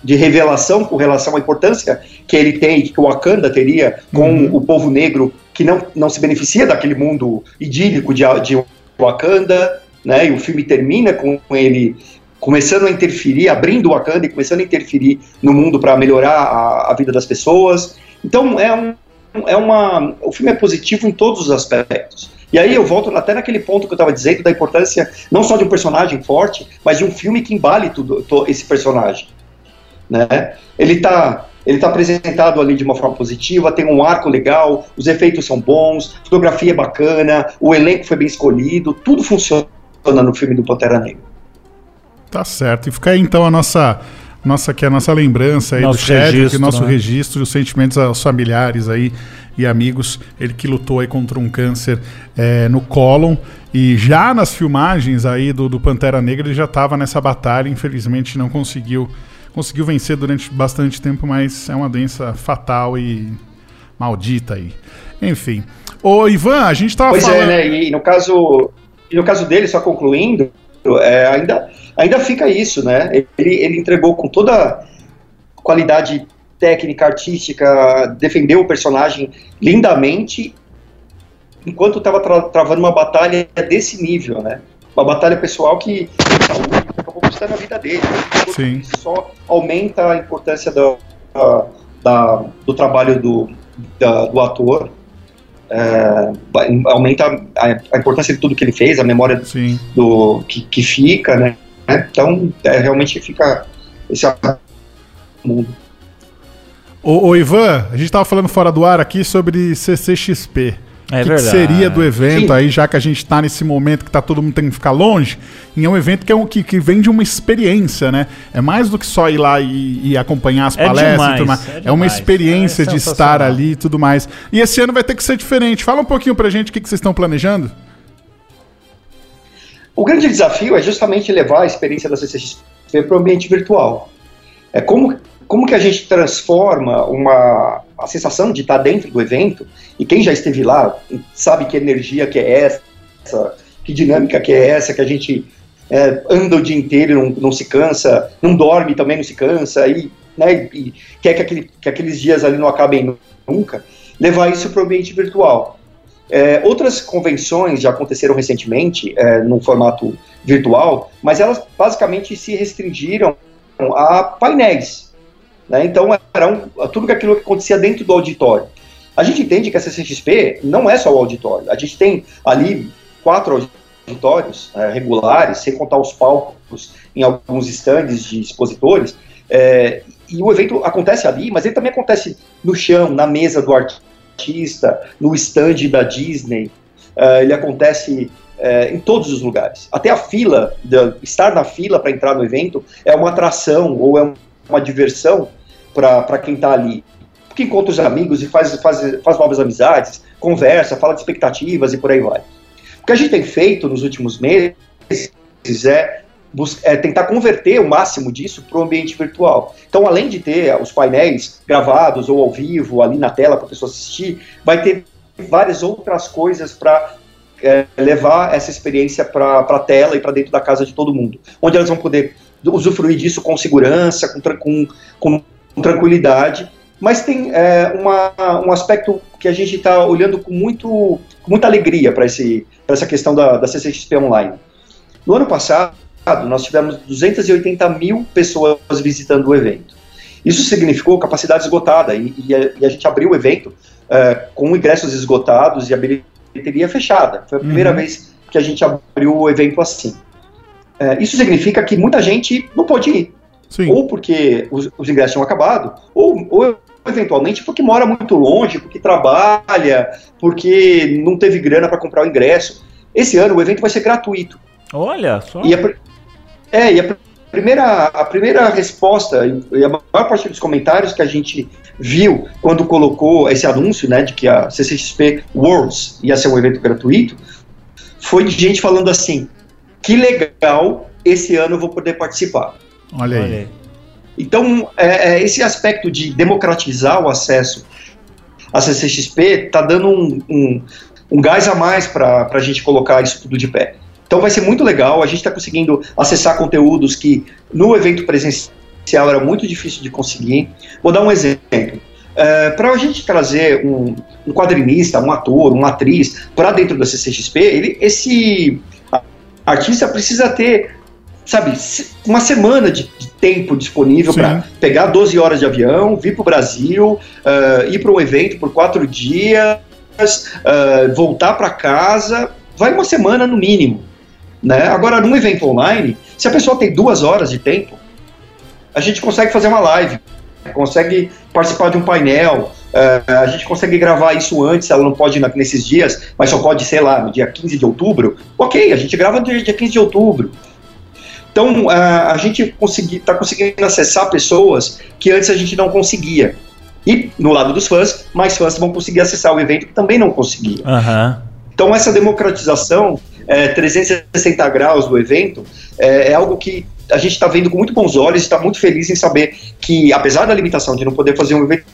de revelação com relação à importância que ele tem, que o Wakanda teria com Uhum. o povo negro que não, não se beneficia daquele mundo idílico de, de Wakanda, né? E o filme termina com ele começando a interferir, abrindo o Wakanda e começando a interferir no mundo para melhorar a, a vida das pessoas. Então é um é uma o filme é positivo em todos os aspectos. E aí eu volto até naquele ponto que eu estava dizendo da importância não só de um personagem forte, mas de um filme que embale tudo esse personagem, né? Ele está ele tá apresentado ali de uma forma positiva, tem um arco legal, os efeitos são bons, a fotografia é bacana, o elenco foi bem escolhido, tudo funciona no filme do Pantera Negra. Tá certo. E fica aí então a nossa, nossa, que é a nossa lembrança aí Nosso do Chadwick, registro, nosso né? registro, os sentimentos aos familiares aí e amigos. Ele que lutou aí contra um câncer é, no cólon. E já nas filmagens aí do, do Pantera Negra, ele já estava nessa batalha. Infelizmente não conseguiu, conseguiu vencer durante bastante tempo, mas é uma doença fatal e maldita aí. Enfim. Ô, Ivan, a gente tava Pois falando... é, né? E no caso, e no caso dele, só concluindo, é, ainda, ainda fica isso, né? Ele, ele entregou com toda qualidade técnica, artística, defendeu o personagem lindamente, enquanto estava travando uma batalha desse nível, né? Uma batalha pessoal que acabou custando a vida dele. Sim. Isso só aumenta a importância da, da- da- do trabalho do, da- do ator é, aumenta a, a importância de tudo que ele fez, a memória Sim. do que, que fica, né? Então, é, realmente fica esse mundo. Ô, ô, Ivan, a gente tava falando fora do ar aqui sobre CCXP. É o que, que seria do evento Sim. aí, já que a gente tá nesse momento que tá todo mundo tendo que ficar longe? E é um evento que, é um, que, que vem de uma experiência, né? É mais do que só ir lá e, e acompanhar as É palestras demais, e tudo mais. é É, uma experiência É de estar ali e tudo mais. E esse ano vai ter que ser diferente. Fala um pouquinho pra gente o que, que vocês estão planejando. O grande desafio é justamente levar a experiência da CCXP para o ambiente virtual. É como, como que a gente transforma uma, a sensação de estar dentro do evento, e quem já esteve lá sabe que energia que é essa, que dinâmica que é essa, que a gente é, anda o dia inteiro não, não se cansa, não dorme também não se cansa, e, né, e quer que, aquele, que aqueles dias ali não acabem nunca, levar isso para o ambiente virtual. É, outras convenções já aconteceram recentemente é, no formato virtual, mas elas basicamente se restringiram a painéis. Né? Então, era um, tudo aquilo que acontecia dentro do auditório. A gente entende que a CCXP não é só o auditório. A gente tem ali quatro auditórios é, regulares, sem contar os palcos em alguns estandes de expositores. é, e o evento acontece ali, mas ele também acontece no chão, na mesa do artista, no stand da Disney. é, ele acontece é, em todos os lugares. Até a fila, de- estar na fila para entrar no evento é uma atração ou é um- uma diversão para quem está ali. Porque encontra os amigos e faz, faz, faz novas amizades, conversa, fala de expectativas e por aí vai. O que a gente tem feito nos últimos meses é, é tentar converter o máximo disso para o ambiente virtual. Então, além de ter os painéis gravados ou ao vivo ali na tela para a pessoa assistir, vai ter várias outras coisas para é, levar essa experiência para a tela e para dentro da casa de todo mundo, onde elas vão poder usufruir disso com segurança, com, tran- com, com tranquilidade. Mas tem é, uma, um aspecto que a gente está olhando com, muito, com muita alegria para essa questão da, da CCXP Online. No ano passado, nós tivemos 280 mil pessoas visitando o evento. Isso significou capacidade esgotada e, e, a, e a gente abriu o evento é, com ingressos esgotados e a bilheteria fechada. Foi a primeira Uhum. vez que a gente abriu o evento assim. É, isso significa que muita gente não pôde ir Sim. ou porque os, os ingressos tinham acabado, ou, ou eventualmente porque mora muito longe, porque trabalha, porque não teve grana para comprar o ingresso. Esse ano o evento vai ser gratuito. Olha só. E a, é, e a pr- primeira, a primeira resposta e a maior parte dos comentários que a gente viu quando colocou esse anúncio, né, de que a CCXP Worlds ia ser um evento gratuito, foi de gente falando assim: que legal, esse ano eu vou poder participar. Olha aí. Então, é, é, esse aspecto de democratizar o acesso à CCXP está dando um, um, um gás a mais para a gente colocar isso tudo de pé. Então vai ser muito legal, a gente está conseguindo acessar conteúdos que no evento presencial era muito difícil de conseguir. Vou dar um exemplo. para a gente trazer um, um quadrinista, um ator, uma atriz para dentro da CCXP, ele, esse artista precisa ter, sabe, uma semana de, de tempo disponível para pegar 12 horas de avião, vir para o Brasil, eh, ir para um evento por quatro dias, eh, voltar para casa, vai uma semana no mínimo. Né? Agora, num evento online, se a pessoa tem duas horas de tempo, a gente consegue fazer uma live, consegue participar de um painel, eh, a gente consegue gravar isso antes, ela não pode ir nesses dias, mas só pode, sei lá, no dia 15 de outubro. Ok, a gente grava no dia dia 15 de outubro. Então, ah, a gente está conseguindo acessar pessoas que antes a gente não conseguia. E, no lado dos fãs, mais fãs vão conseguir acessar o evento que também não conseguiam. Aham. Então, essa democratização é, 360 graus do evento é, é algo que a gente está vendo com muito bons olhos e está muito feliz em saber que, apesar da limitação de não poder fazer um evento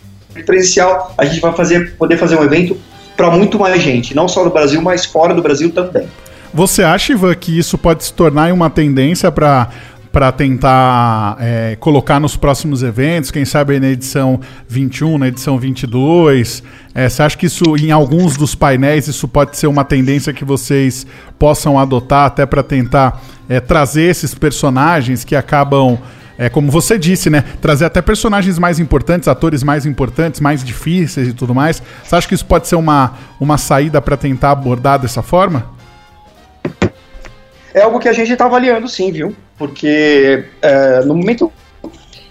presencial, a gente vai fazer, poder fazer um evento para muito mais gente, não só no Brasil, mas fora do Brasil também. Você acha, Ivan, que isso pode se tornar uma tendência para para tentar é, colocar nos próximos eventos, quem sabe na edição 21, na edição 22? É, você acha que isso, em alguns dos painéis, isso pode ser uma tendência que vocês possam adotar até para tentar é, trazer esses personagens que acabam, é, como você disse, né? Trazer até personagens mais importantes, atores mais importantes, mais difíceis e tudo mais. Você acha que isso pode ser uma, uma saída para tentar abordar dessa forma? É algo que a gente está avaliando sim, viu? Porque é, no momento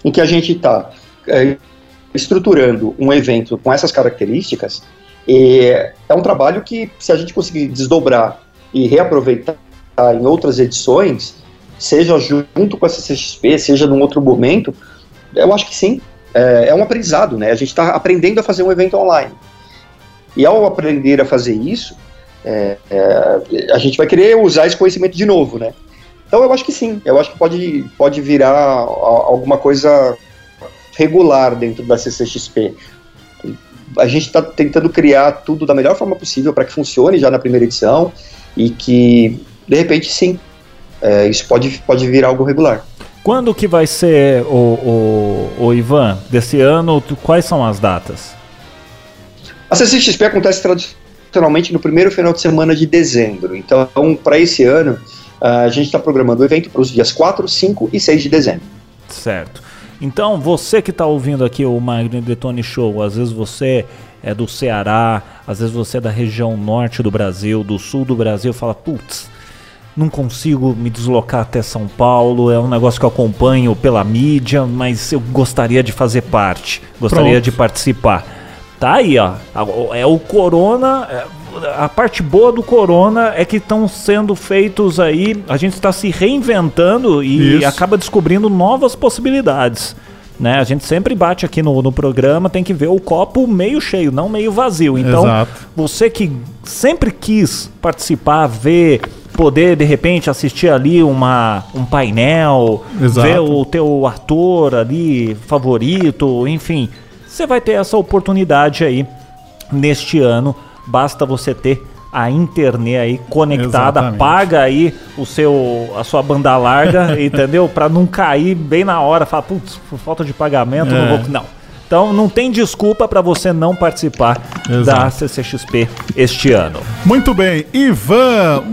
em que a gente está é, estruturando um evento com essas características, é, é um trabalho que, se a gente conseguir desdobrar e reaproveitar em outras edições, seja junto com a CCXP, seja num outro momento, eu acho que sim. É, é um aprendizado, né? A gente está aprendendo a fazer um evento online. E ao aprender a fazer isso, é, é, a gente vai querer usar esse conhecimento de novo, né? Então eu acho que sim, eu acho que pode, pode virar alguma coisa regular dentro da CCXP. A gente está tentando criar tudo da melhor forma possível para que funcione já na primeira edição e que, de repente, sim, é, isso pode, pode virar algo regular. Quando que vai ser o, o, o Ivan desse ano? Tu- Quais são as datas? A CCXP acontece tradicionalmente no primeiro final de semana de dezembro. Então, para esse ano, a gente está programando o evento para os dias 4, 5 e 6 de dezembro. Certo. Então, você que está ouvindo aqui o Magno Detone Show, às vezes você é do Ceará, às vezes você é da região norte do Brasil, do sul do Brasil, fala, putz, não consigo me deslocar até São Paulo, é um negócio que eu acompanho pela mídia, mas eu gostaria de fazer parte, gostaria Pronto. de participar. Tá aí, ó. É o Corona. é- A parte boa do Corona é que estão sendo feitos aí. A gente está se reinventando e Isso. acaba descobrindo novas possibilidades. Né? A gente sempre bate aqui no, no programa, tem que ver o copo meio cheio, não meio vazio. Então, Exato. você que sempre quis participar, ver, poder de repente assistir ali uma, um painel, Exato. ver o teu ator ali favorito, enfim, você vai ter essa oportunidade aí neste ano. Basta você ter a internet aí conectada, Exatamente. paga aí o seu a sua banda larga, entendeu? Pra não cair bem na hora, falar, putz, por falta de pagamento, É. não vou. Não. Então não tem desculpa pra você não participar da Exato. CCXP este ano. Muito bem. Ivan,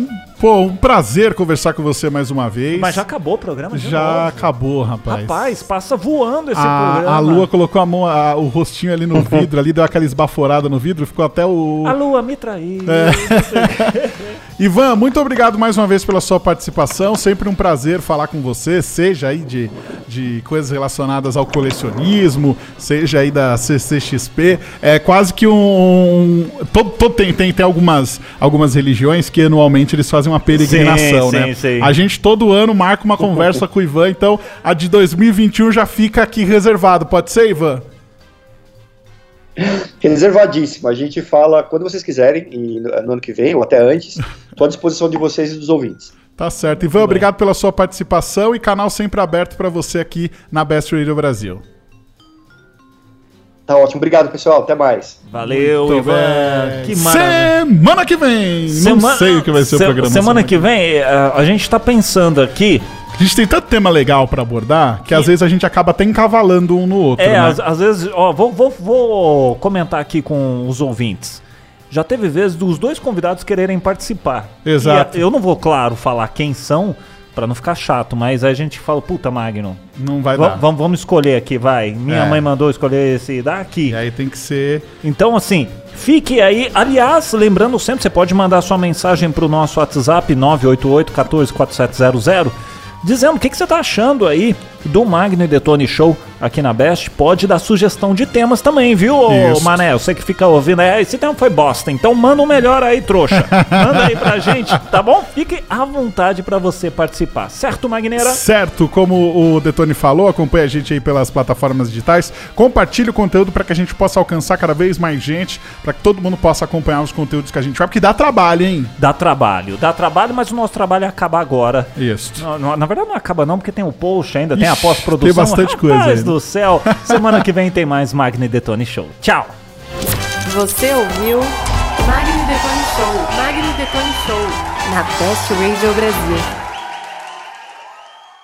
pô, um prazer conversar com você mais uma vez. Mas já acabou o programa Já novo. acabou, rapaz. Rapaz, passa voando esse a, programa. a Lua colocou a mão, a- o rostinho ali no vidro, ali deu aquela esbaforada no vidro, ficou até o. A Lua me traiu. É. Ivan, muito obrigado mais uma vez pela sua participação. Sempre um prazer falar com você, seja aí de, de coisas relacionadas ao colecionismo, seja aí da CCXP. É quase que um. Todo, todo- tem, tem, tem algumas, algumas religiões que anualmente eles fazem uma peregrinação, Sim, né? sim, sim. A gente todo ano marca uma conversa com o Ivan, então a de 2021 já fica aqui reservado. Pode ser, Ivan? Reservadíssimo. A gente fala quando vocês quiserem, e no no ano que vem, ou até antes, estou à disposição de vocês e dos ouvintes. Tá certo. Ivan, obrigado pela sua participação e canal sempre aberto para você aqui na Best Radio Brasil. Tá ótimo. Obrigado, pessoal. Até mais. Valeu, Muito Ivan. bem. Que maravilha. Semana que vem! Não sei o que vai ser Se- o programa. Semana que vem, eh, a gente tá pensando aqui. A gente tem tanto tema legal pra abordar que às vezes a gente acaba até encavalando um no outro. É, né? às, às vezes, ó, vou, vou, vou comentar aqui com os ouvintes. Já teve vezes dos dois convidados quererem participar. Exato. E eu não vou, claro, falar quem são, pra não ficar chato, mas aí a gente fala, puta, Magno, Não vai va- dar. vamos, vamos escolher aqui, vai. Minha É. mãe mandou escolher esse daqui. E aí tem que ser. Então, assim, fique aí. Aliás, lembrando sempre, você pode mandar sua mensagem pro nosso WhatsApp 988 14 4700 dizendo o que, que você tá achando aí do Magno e Detone Show aqui na Best. Pode dar sugestão de temas também, viu, Isso. Mané? Você que fica ouvindo, é, esse tema foi bosta, então manda o melhor aí, trouxa. Manda aí pra gente, tá bom? Fique à vontade pra você participar, certo, Magneira? Certo, como o Detone falou, acompanhe a gente aí pelas plataformas digitais. Compartilhe o conteúdo para que a gente possa alcançar cada vez mais gente, para que todo mundo possa acompanhar os conteúdos que a gente vai, porque dá trabalho, hein? Dá trabalho, dá trabalho, mas o nosso trabalho acaba agora. Isso. Na verdade não acaba não, porque tem o post ainda, tem a Ixi, pós-produção. tem bastante coisa Rapaz do céu. Semana que vem tem mais Magni Detone Show. Tchau. Você ouviu Magni Detone Show. Magni Detone Show. Na Best Radio Brasil.